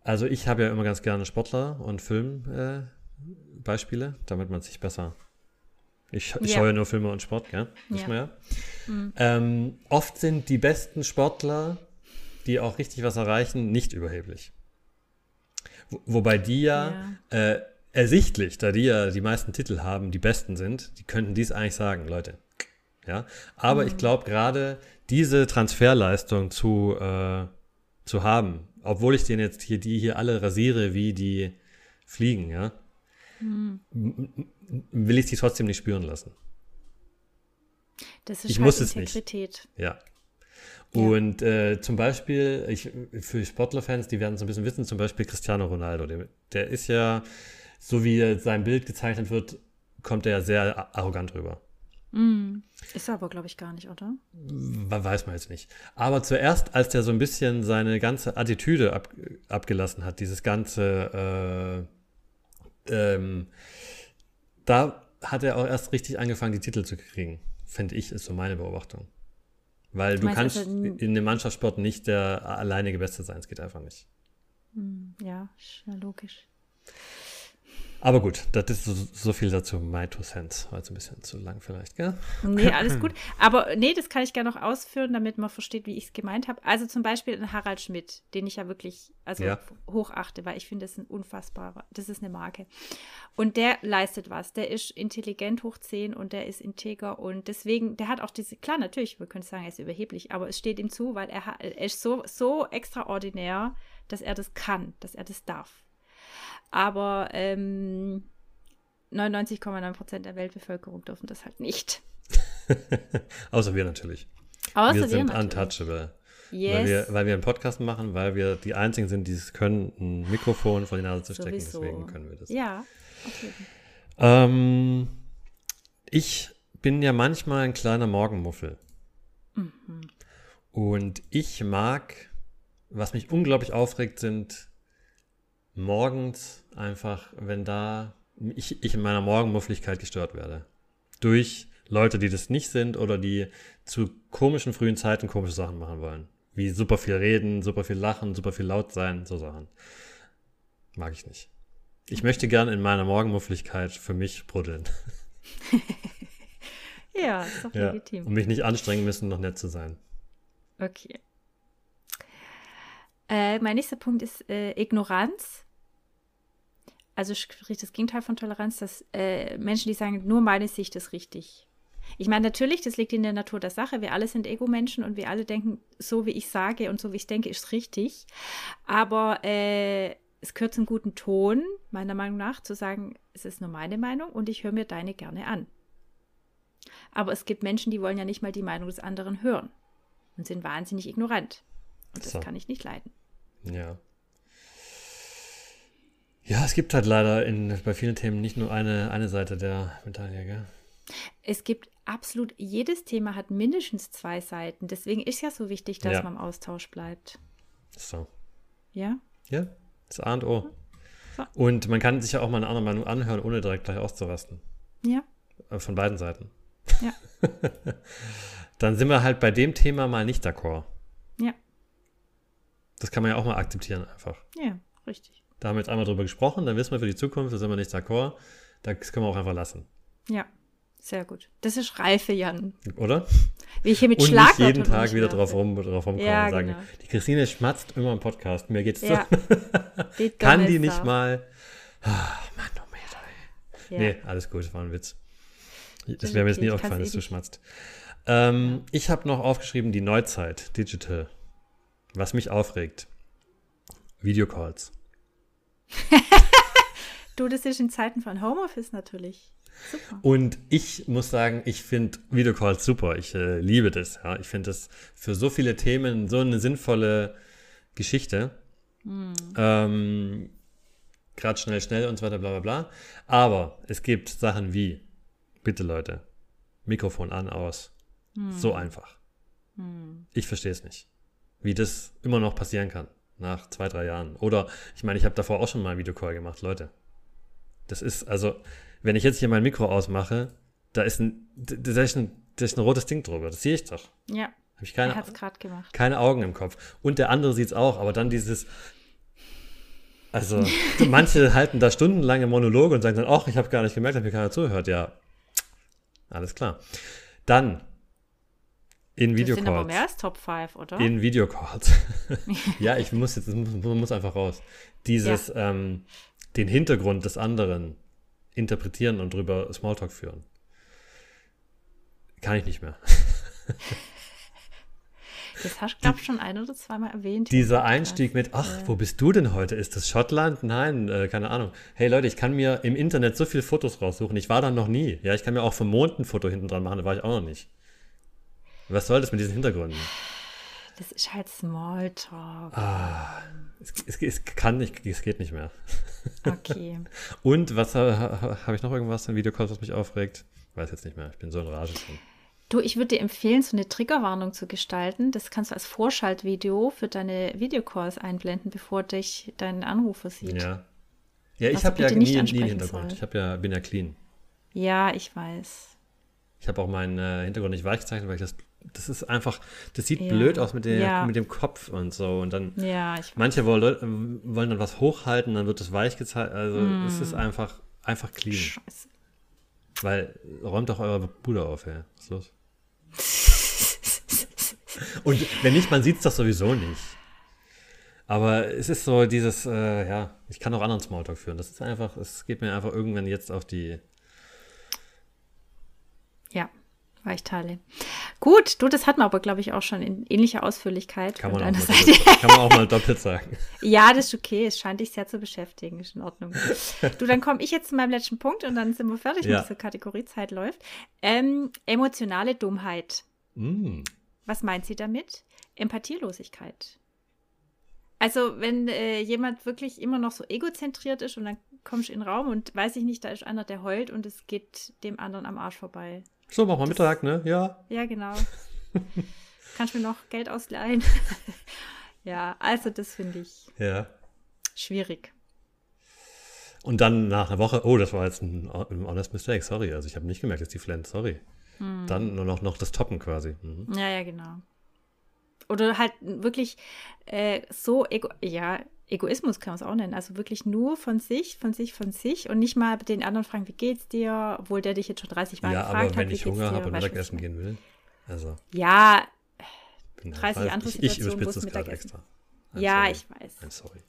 Also, ich habe ja immer ganz gerne Sportler und Filmbeispiele, äh, damit man sich besser. Ich, ich Ja. schaue ja nur Filme und Sport, gell? Wissen Ja. wir ja. Ähm, oft sind die besten Sportler, die auch richtig was erreichen, nicht überheblich. Wo, wobei die ja, Äh, ersichtlich, da die ja die meisten Titel haben, die besten sind, die könnten dies eigentlich sagen, Leute. Ja, aber ich glaube gerade diese Transferleistung zu, äh, zu haben, obwohl ich den jetzt hier, die hier alle rasiere, wie die fliegen, ja, m- m- will ich die trotzdem nicht spüren lassen. Das ist Ich halt muss es nicht. Integrität. Ja. Und äh, zum Beispiel, ich, für Sportlerfans, die werden so ein bisschen wissen, zum Beispiel Cristiano Ronaldo, der, der ist ja, so wie sein Bild gezeichnet wird, kommt er ja sehr arrogant rüber. Mm. Ist er aber, glaube ich, gar nicht, oder? We- Weiß man jetzt nicht. Aber zuerst, als der so ein bisschen seine ganze Attitüde ab, abgelassen hat, dieses ganze, äh, ähm, da hat er auch erst richtig angefangen, die Titel zu kriegen. Finde ich, ist so meine Beobachtung. Weil du meinst, kannst er- in dem Mannschaftssport nicht der alleinige Beste sein. Es geht einfach nicht. Mm, Ja, ja logisch. Aber gut, das ist so, so viel dazu. My two cents. Jetzt ein bisschen zu lang vielleicht, gell? Nee, alles gut. Aber nee, das kann ich gerne noch ausführen, damit man versteht, wie ich es gemeint habe. Also zum Beispiel ein Harald Schmidt, den ich ja wirklich also Ja. hochachte, weil ich finde, das ist ein unfassbarer, das ist eine Marke. Und der leistet was. Der ist intelligent hoch 10 und der ist integer und deswegen, der hat auch diese, klar, natürlich, wir können sagen, er ist überheblich, aber es steht ihm zu, weil er, er ist so, so extraordinär, dass er das kann, dass er das darf. Aber ähm, 99,9 Prozent der Weltbevölkerung dürfen das halt nicht. Außer wir natürlich. Außer wir sind natürlich. untouchable. Yes. Weil, wir, weil wir einen Podcast machen, weil wir die Einzigen sind, die es können, ein Mikrofon vor die Nase zu stecken. Sowieso. Deswegen können wir das. Ja, Fall. Ähm, ich bin ja manchmal ein kleiner Morgenmuffel. Mhm. Und ich mag, was mich unglaublich aufregt, sind morgens einfach, wenn da ich, ich in meiner Morgenmuffligkeit gestört werde. Durch Leute, die das nicht sind oder die zu komischen frühen Zeiten komische Sachen machen wollen. Wie super viel reden, super viel lachen, super viel laut sein, so Sachen. Mag ich nicht. Ich möchte gern in meiner Morgenmuffligkeit für mich bruddeln. Ja, ist doch Ja. legitim. Und mich nicht anstrengen müssen, noch nett zu sein. Okay. Äh, mein nächster Punkt ist äh, Ignoranz. Also sprich das Gegenteil von Toleranz, dass äh, Menschen, die sagen, nur meine Sicht ist richtig. Ich meine, natürlich, das liegt in der Natur der Sache. Wir alle sind Ego-Menschen und wir alle denken, so wie ich sage und so wie ich denke, ist richtig. Aber äh, es gehört zum guten Ton, meiner Meinung nach, zu sagen, es ist nur meine Meinung und ich höre mir deine gerne an. Aber es gibt Menschen, die wollen ja nicht mal die Meinung des anderen hören und sind wahnsinnig ignorant. Und das So. kann ich nicht leiden. Ja. Ja, es gibt halt leider in, bei vielen Themen nicht nur eine, eine Seite der Medaille, gell? Es gibt absolut, jedes Thema hat mindestens zwei Seiten. Deswegen ist ja so wichtig, dass Ja. man im Austausch bleibt. So. Ja? Ja, das A und O. So. Und man kann sich ja auch mal eine andere Meinung anhören, ohne direkt gleich auszurasten. Ja. Äh, Von beiden Seiten. Ja. Dann sind wir halt bei dem Thema mal nicht d'accord. Ja. Das kann man ja auch mal akzeptieren einfach. Ja, richtig. Da haben wir jetzt einmal drüber gesprochen, dann wissen wir für die Zukunft, da sind wir nicht d'accord. Das können wir auch einfach lassen, Ja. Sehr gut. Das ist Reife, Jan. oder? Wie ich hier mit Und nicht Schlagwörtern jeden Tag wieder drauf, rum, drauf rumkommen Ja, und sagen, genau. die Christine schmatzt immer im Podcast. Mir geht's Ja. so. Die Kann die nicht Sau. mal. Ah, Manometer, ey. Ja. Nee, alles gut, war ein Witz. Das wäre mir jetzt nie aufgefallen, eh dass du nicht. schmatzt. Ähm, Ich habe noch aufgeschrieben, die Neuzeit, Digital. Was mich aufregt. Videocalls. Du, das ist in Zeiten von Homeoffice natürlich. Super. Und ich muss sagen, ich finde Videocalls super. Ich äh, liebe das. Ja. Ich finde das für so viele Themen so eine sinnvolle Geschichte. Ähm, Gerade schnell, schnell und so weiter, bla bla bla. Aber es gibt Sachen wie, bitte Leute, Mikrofon an, aus. So einfach. Ich verstehe es nicht. Wie das immer noch passieren kann. Nach zwei, drei Jahren. Oder, ich meine, ich habe davor auch schon mal einen Videocall gemacht, Leute. Das ist, also, wenn ich jetzt hier mein Mikro ausmache, da ist ein, da ist ein, da ist ein rotes Ding drüber. Das sehe ich doch. Ja, Habe ich keine, keine Augen im Kopf. Und der andere sieht es auch, aber dann dieses. Also, manche halten da stundenlange Monologe und sagen dann, ach, ich habe gar nicht gemerkt, dass mir keiner zuhört. Ja, alles klar. Dann in Das sind aber Videocalls. mehr als Top 5, oder? In Videocalls. ja, ich muss jetzt, muss, muss einfach raus. Dieses, ähm, den Hintergrund des anderen interpretieren und drüber Smalltalk führen. Kann ich nicht mehr. das hast du, glaube ich, schon ein oder zweimal erwähnt. Dieser Einstieg mit, ach, wo bist du denn heute? Ist das Schottland? Nein, äh, keine Ahnung. Hey Leute, ich kann mir im Internet so viele Fotos raussuchen. Ich war da noch nie. Ja, ich kann mir auch vom Mond ein Foto hinten dran machen, da war ich auch noch nicht. Was soll das mit diesen Hintergründen? Das ist halt Smalltalk. Ah. Es, es, es kann nicht, es geht nicht mehr. Okay. Und was habe ich noch irgendwas in Videocalls, was mich aufregt? Weiß jetzt nicht mehr. Ich bin so in Rage schon. Du, ich würde dir empfehlen, so eine Triggerwarnung zu gestalten. Das kannst du als Vorschaltvideo für deine Videocalls einblenden, bevor dich dein Anrufer sieht. Ja. Ja, ich habe ja nie, nie einen Hintergrund. soll. Ich habe ja, bin ja clean. Ja, ich weiß. Ich habe auch meinen äh, Hintergrund nicht weich gezeichnet, weil ich das, das ist einfach, das sieht Ja. blöd aus mit, der, Ja. mit dem Kopf und so. Und dann, Ja, manche wollen, Leute- wollen dann was hochhalten, dann wird das weich gezeichnet. Also es Mm. ist einfach, einfach clean. Scheiße. Weil, räumt doch eure Bude auf, ey. Was ist los? Und wenn nicht, man sieht es doch sowieso nicht. Aber es ist so dieses, äh, ja, ich kann auch anderen Smalltalk führen. Das ist einfach, es geht mir einfach irgendwann jetzt auf die. Ja, Weichteile. Gut, du, das hatten wir aber, glaube ich, auch schon in ähnlicher Ausführlichkeit Kann man, auch mal kann man auch mal doppelt sagen. Ja, das ist okay. Es scheint dich sehr zu beschäftigen. Ist in Ordnung. Du, dann komme ich jetzt zu meinem letzten Punkt und dann sind wir fertig Ja. mit dieser Kategorie. Zeit läuft. Ähm, emotionale Dummheit. Mm. Was meint sie damit? Empathielosigkeit. Also, wenn äh, jemand wirklich immer noch so egozentriert ist und dann kommst du in den Raum und weiß ich nicht, da ist einer, der heult und es geht dem anderen am Arsch vorbei. So, machen wir Mittag, ne? Ja. Ja, genau. Kannst du mir noch Geld ausleihen? ja, also das finde ich Ja. schwierig. Und dann nach einer Woche, oh, das war jetzt ein, ein honest mistake, sorry. Also ich habe nicht gemerkt, dass die Flint, sorry. Hm. Dann nur noch, noch das Toppen quasi. Mhm. Ja, ja, genau. Oder halt wirklich äh, so, ego ja, Egoismus kann man es auch nennen. Also wirklich nur von sich, von sich, von sich und nicht mal den anderen fragen, wie geht's dir, obwohl der dich jetzt schon 30 Mal Ja, gefragt aber hat, wenn wie ich geht's Hunger habe und du, Mittagessen ich gehen will, also? Ja, bin 30 halt- andere ich, ich Situationen, wo überspitze es gerade extra. I'm ja, sorry. ich weiß. I'm sorry.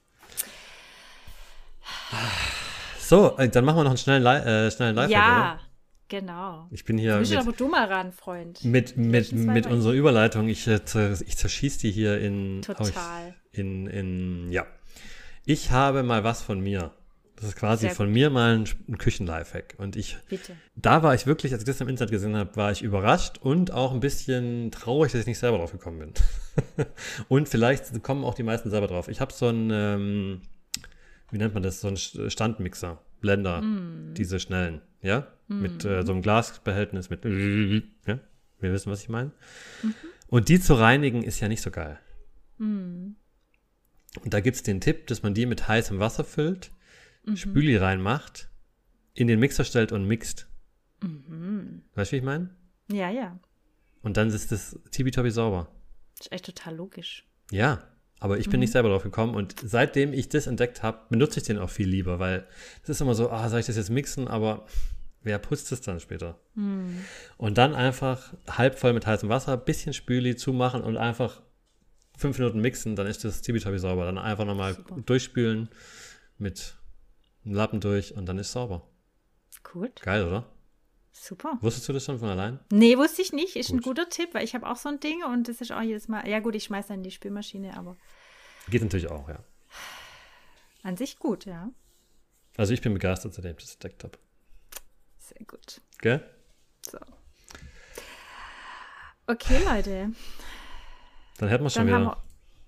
So, äh, dann machen wir noch einen schnellen, Li äh, schnellen Live. ja, genau. Ich bin Du hier bist mit, aber du mal ran, Freund. mit, mit, mit unserer Überleitung. Ich, äh, ich zerschieß die hier in. Total. Oh, ich, in, in, ja. Ich habe mal was von mir Das ist quasi von mir mal ein, ein Küchen-Lifehack. Und ich, Bitte. da war ich wirklich, als ich das im Internet gesehen habe, war ich überrascht und auch ein bisschen traurig, dass ich nicht selber drauf gekommen bin. und vielleicht kommen auch die meisten selber drauf. Ich habe so ein, ähm, wie nennt man das, so ein Standmixer, Blender, diese schnellen, ja? Mit äh, so einem Glasbehältnis, mit, ja? Wir wissen, was ich meine. Und die zu reinigen ist ja nicht so geil. Und da gibt es den Tipp, dass man die mit heißem Wasser füllt, Spüli reinmacht, in den Mixer stellt und mixt. Weißt du, wie ich meine? Ja, ja. Und dann ist das tibi sauber. Das ist echt total logisch. Ja, aber ich bin nicht selber drauf gekommen und seitdem ich das entdeckt habe, benutze ich den auch viel lieber, weil es ist immer so, ah, soll ich das jetzt mixen, aber wer putzt es dann später? Und dann einfach halb voll mit heißem Wasser, bisschen Spüli zumachen und einfach fünf Minuten mixen, dann ist das tibi sauber. Dann einfach nochmal Super. durchspülen mit einem Lappen durch und dann ist sauber. Gut. Geil, oder? Super. Wusstest du das schon von allein? Nee, wusste ich nicht. Ist ein Gut. guter Tipp, weil ich habe auch so ein Ding und das ist auch jedes Mal. Ja, gut, ich schmeiße dann in die Spülmaschine, aber Geht natürlich auch, ja. an sich gut, ja. Also ich bin begeistert, seitdem ich das entdeckt habe. Sehr gut. Gell? So. Okay, Leute. Dann hätten wir schon wieder. wir.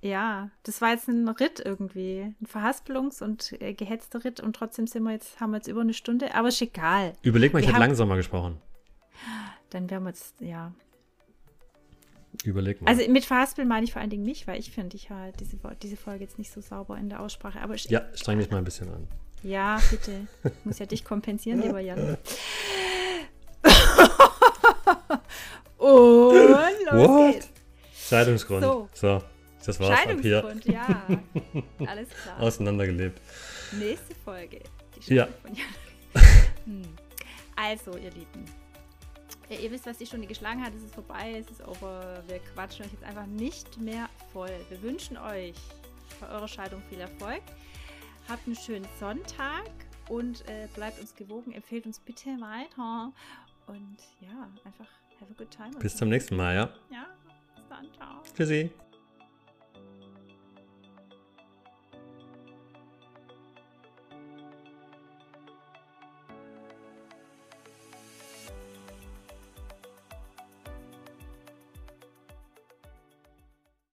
Ja, das war jetzt ein Ritt irgendwie. Ein Verhaspelungs- und äh, gehetzter Ritt und trotzdem sind wir jetzt, haben wir jetzt über eine Stunde, aber ist egal. Überleg mal, ich hätte langsamer gesprochen. Dann werden wir jetzt, ja. Überleg mal. Also mit Verhaspeln meine ich vor allen Dingen mich, weil ich finde, ich halt diese, diese Folge jetzt nicht so sauber in der Aussprache. Aber ich, ja, streng dich mal ein bisschen an. Ja, bitte. Ich muss ja dich kompensieren, lieber Jan. Und los What? geht's. Scheidungsgrund. So. So, das war's ab hier. Scheidungsgrund, ja. Alles klar. Auseinandergelebt. Nächste Folge. Die Ja. Scheidung von Jan. Hm. Also, ihr Lieben. Ja, ihr wisst, was die Stunde geschlagen hat. Es ist vorbei, es ist over. Wir quatschen euch jetzt einfach nicht mehr voll. Wir wünschen euch bei eurer Scheidung viel Erfolg. Habt einen schönen Sonntag und äh, bleibt uns gewogen. Empfehlt uns bitte weiter. Und ja, einfach have a good time. Bis zum nächsten Mal, ja? Ja, bis dann. Ciao. Tschüssi.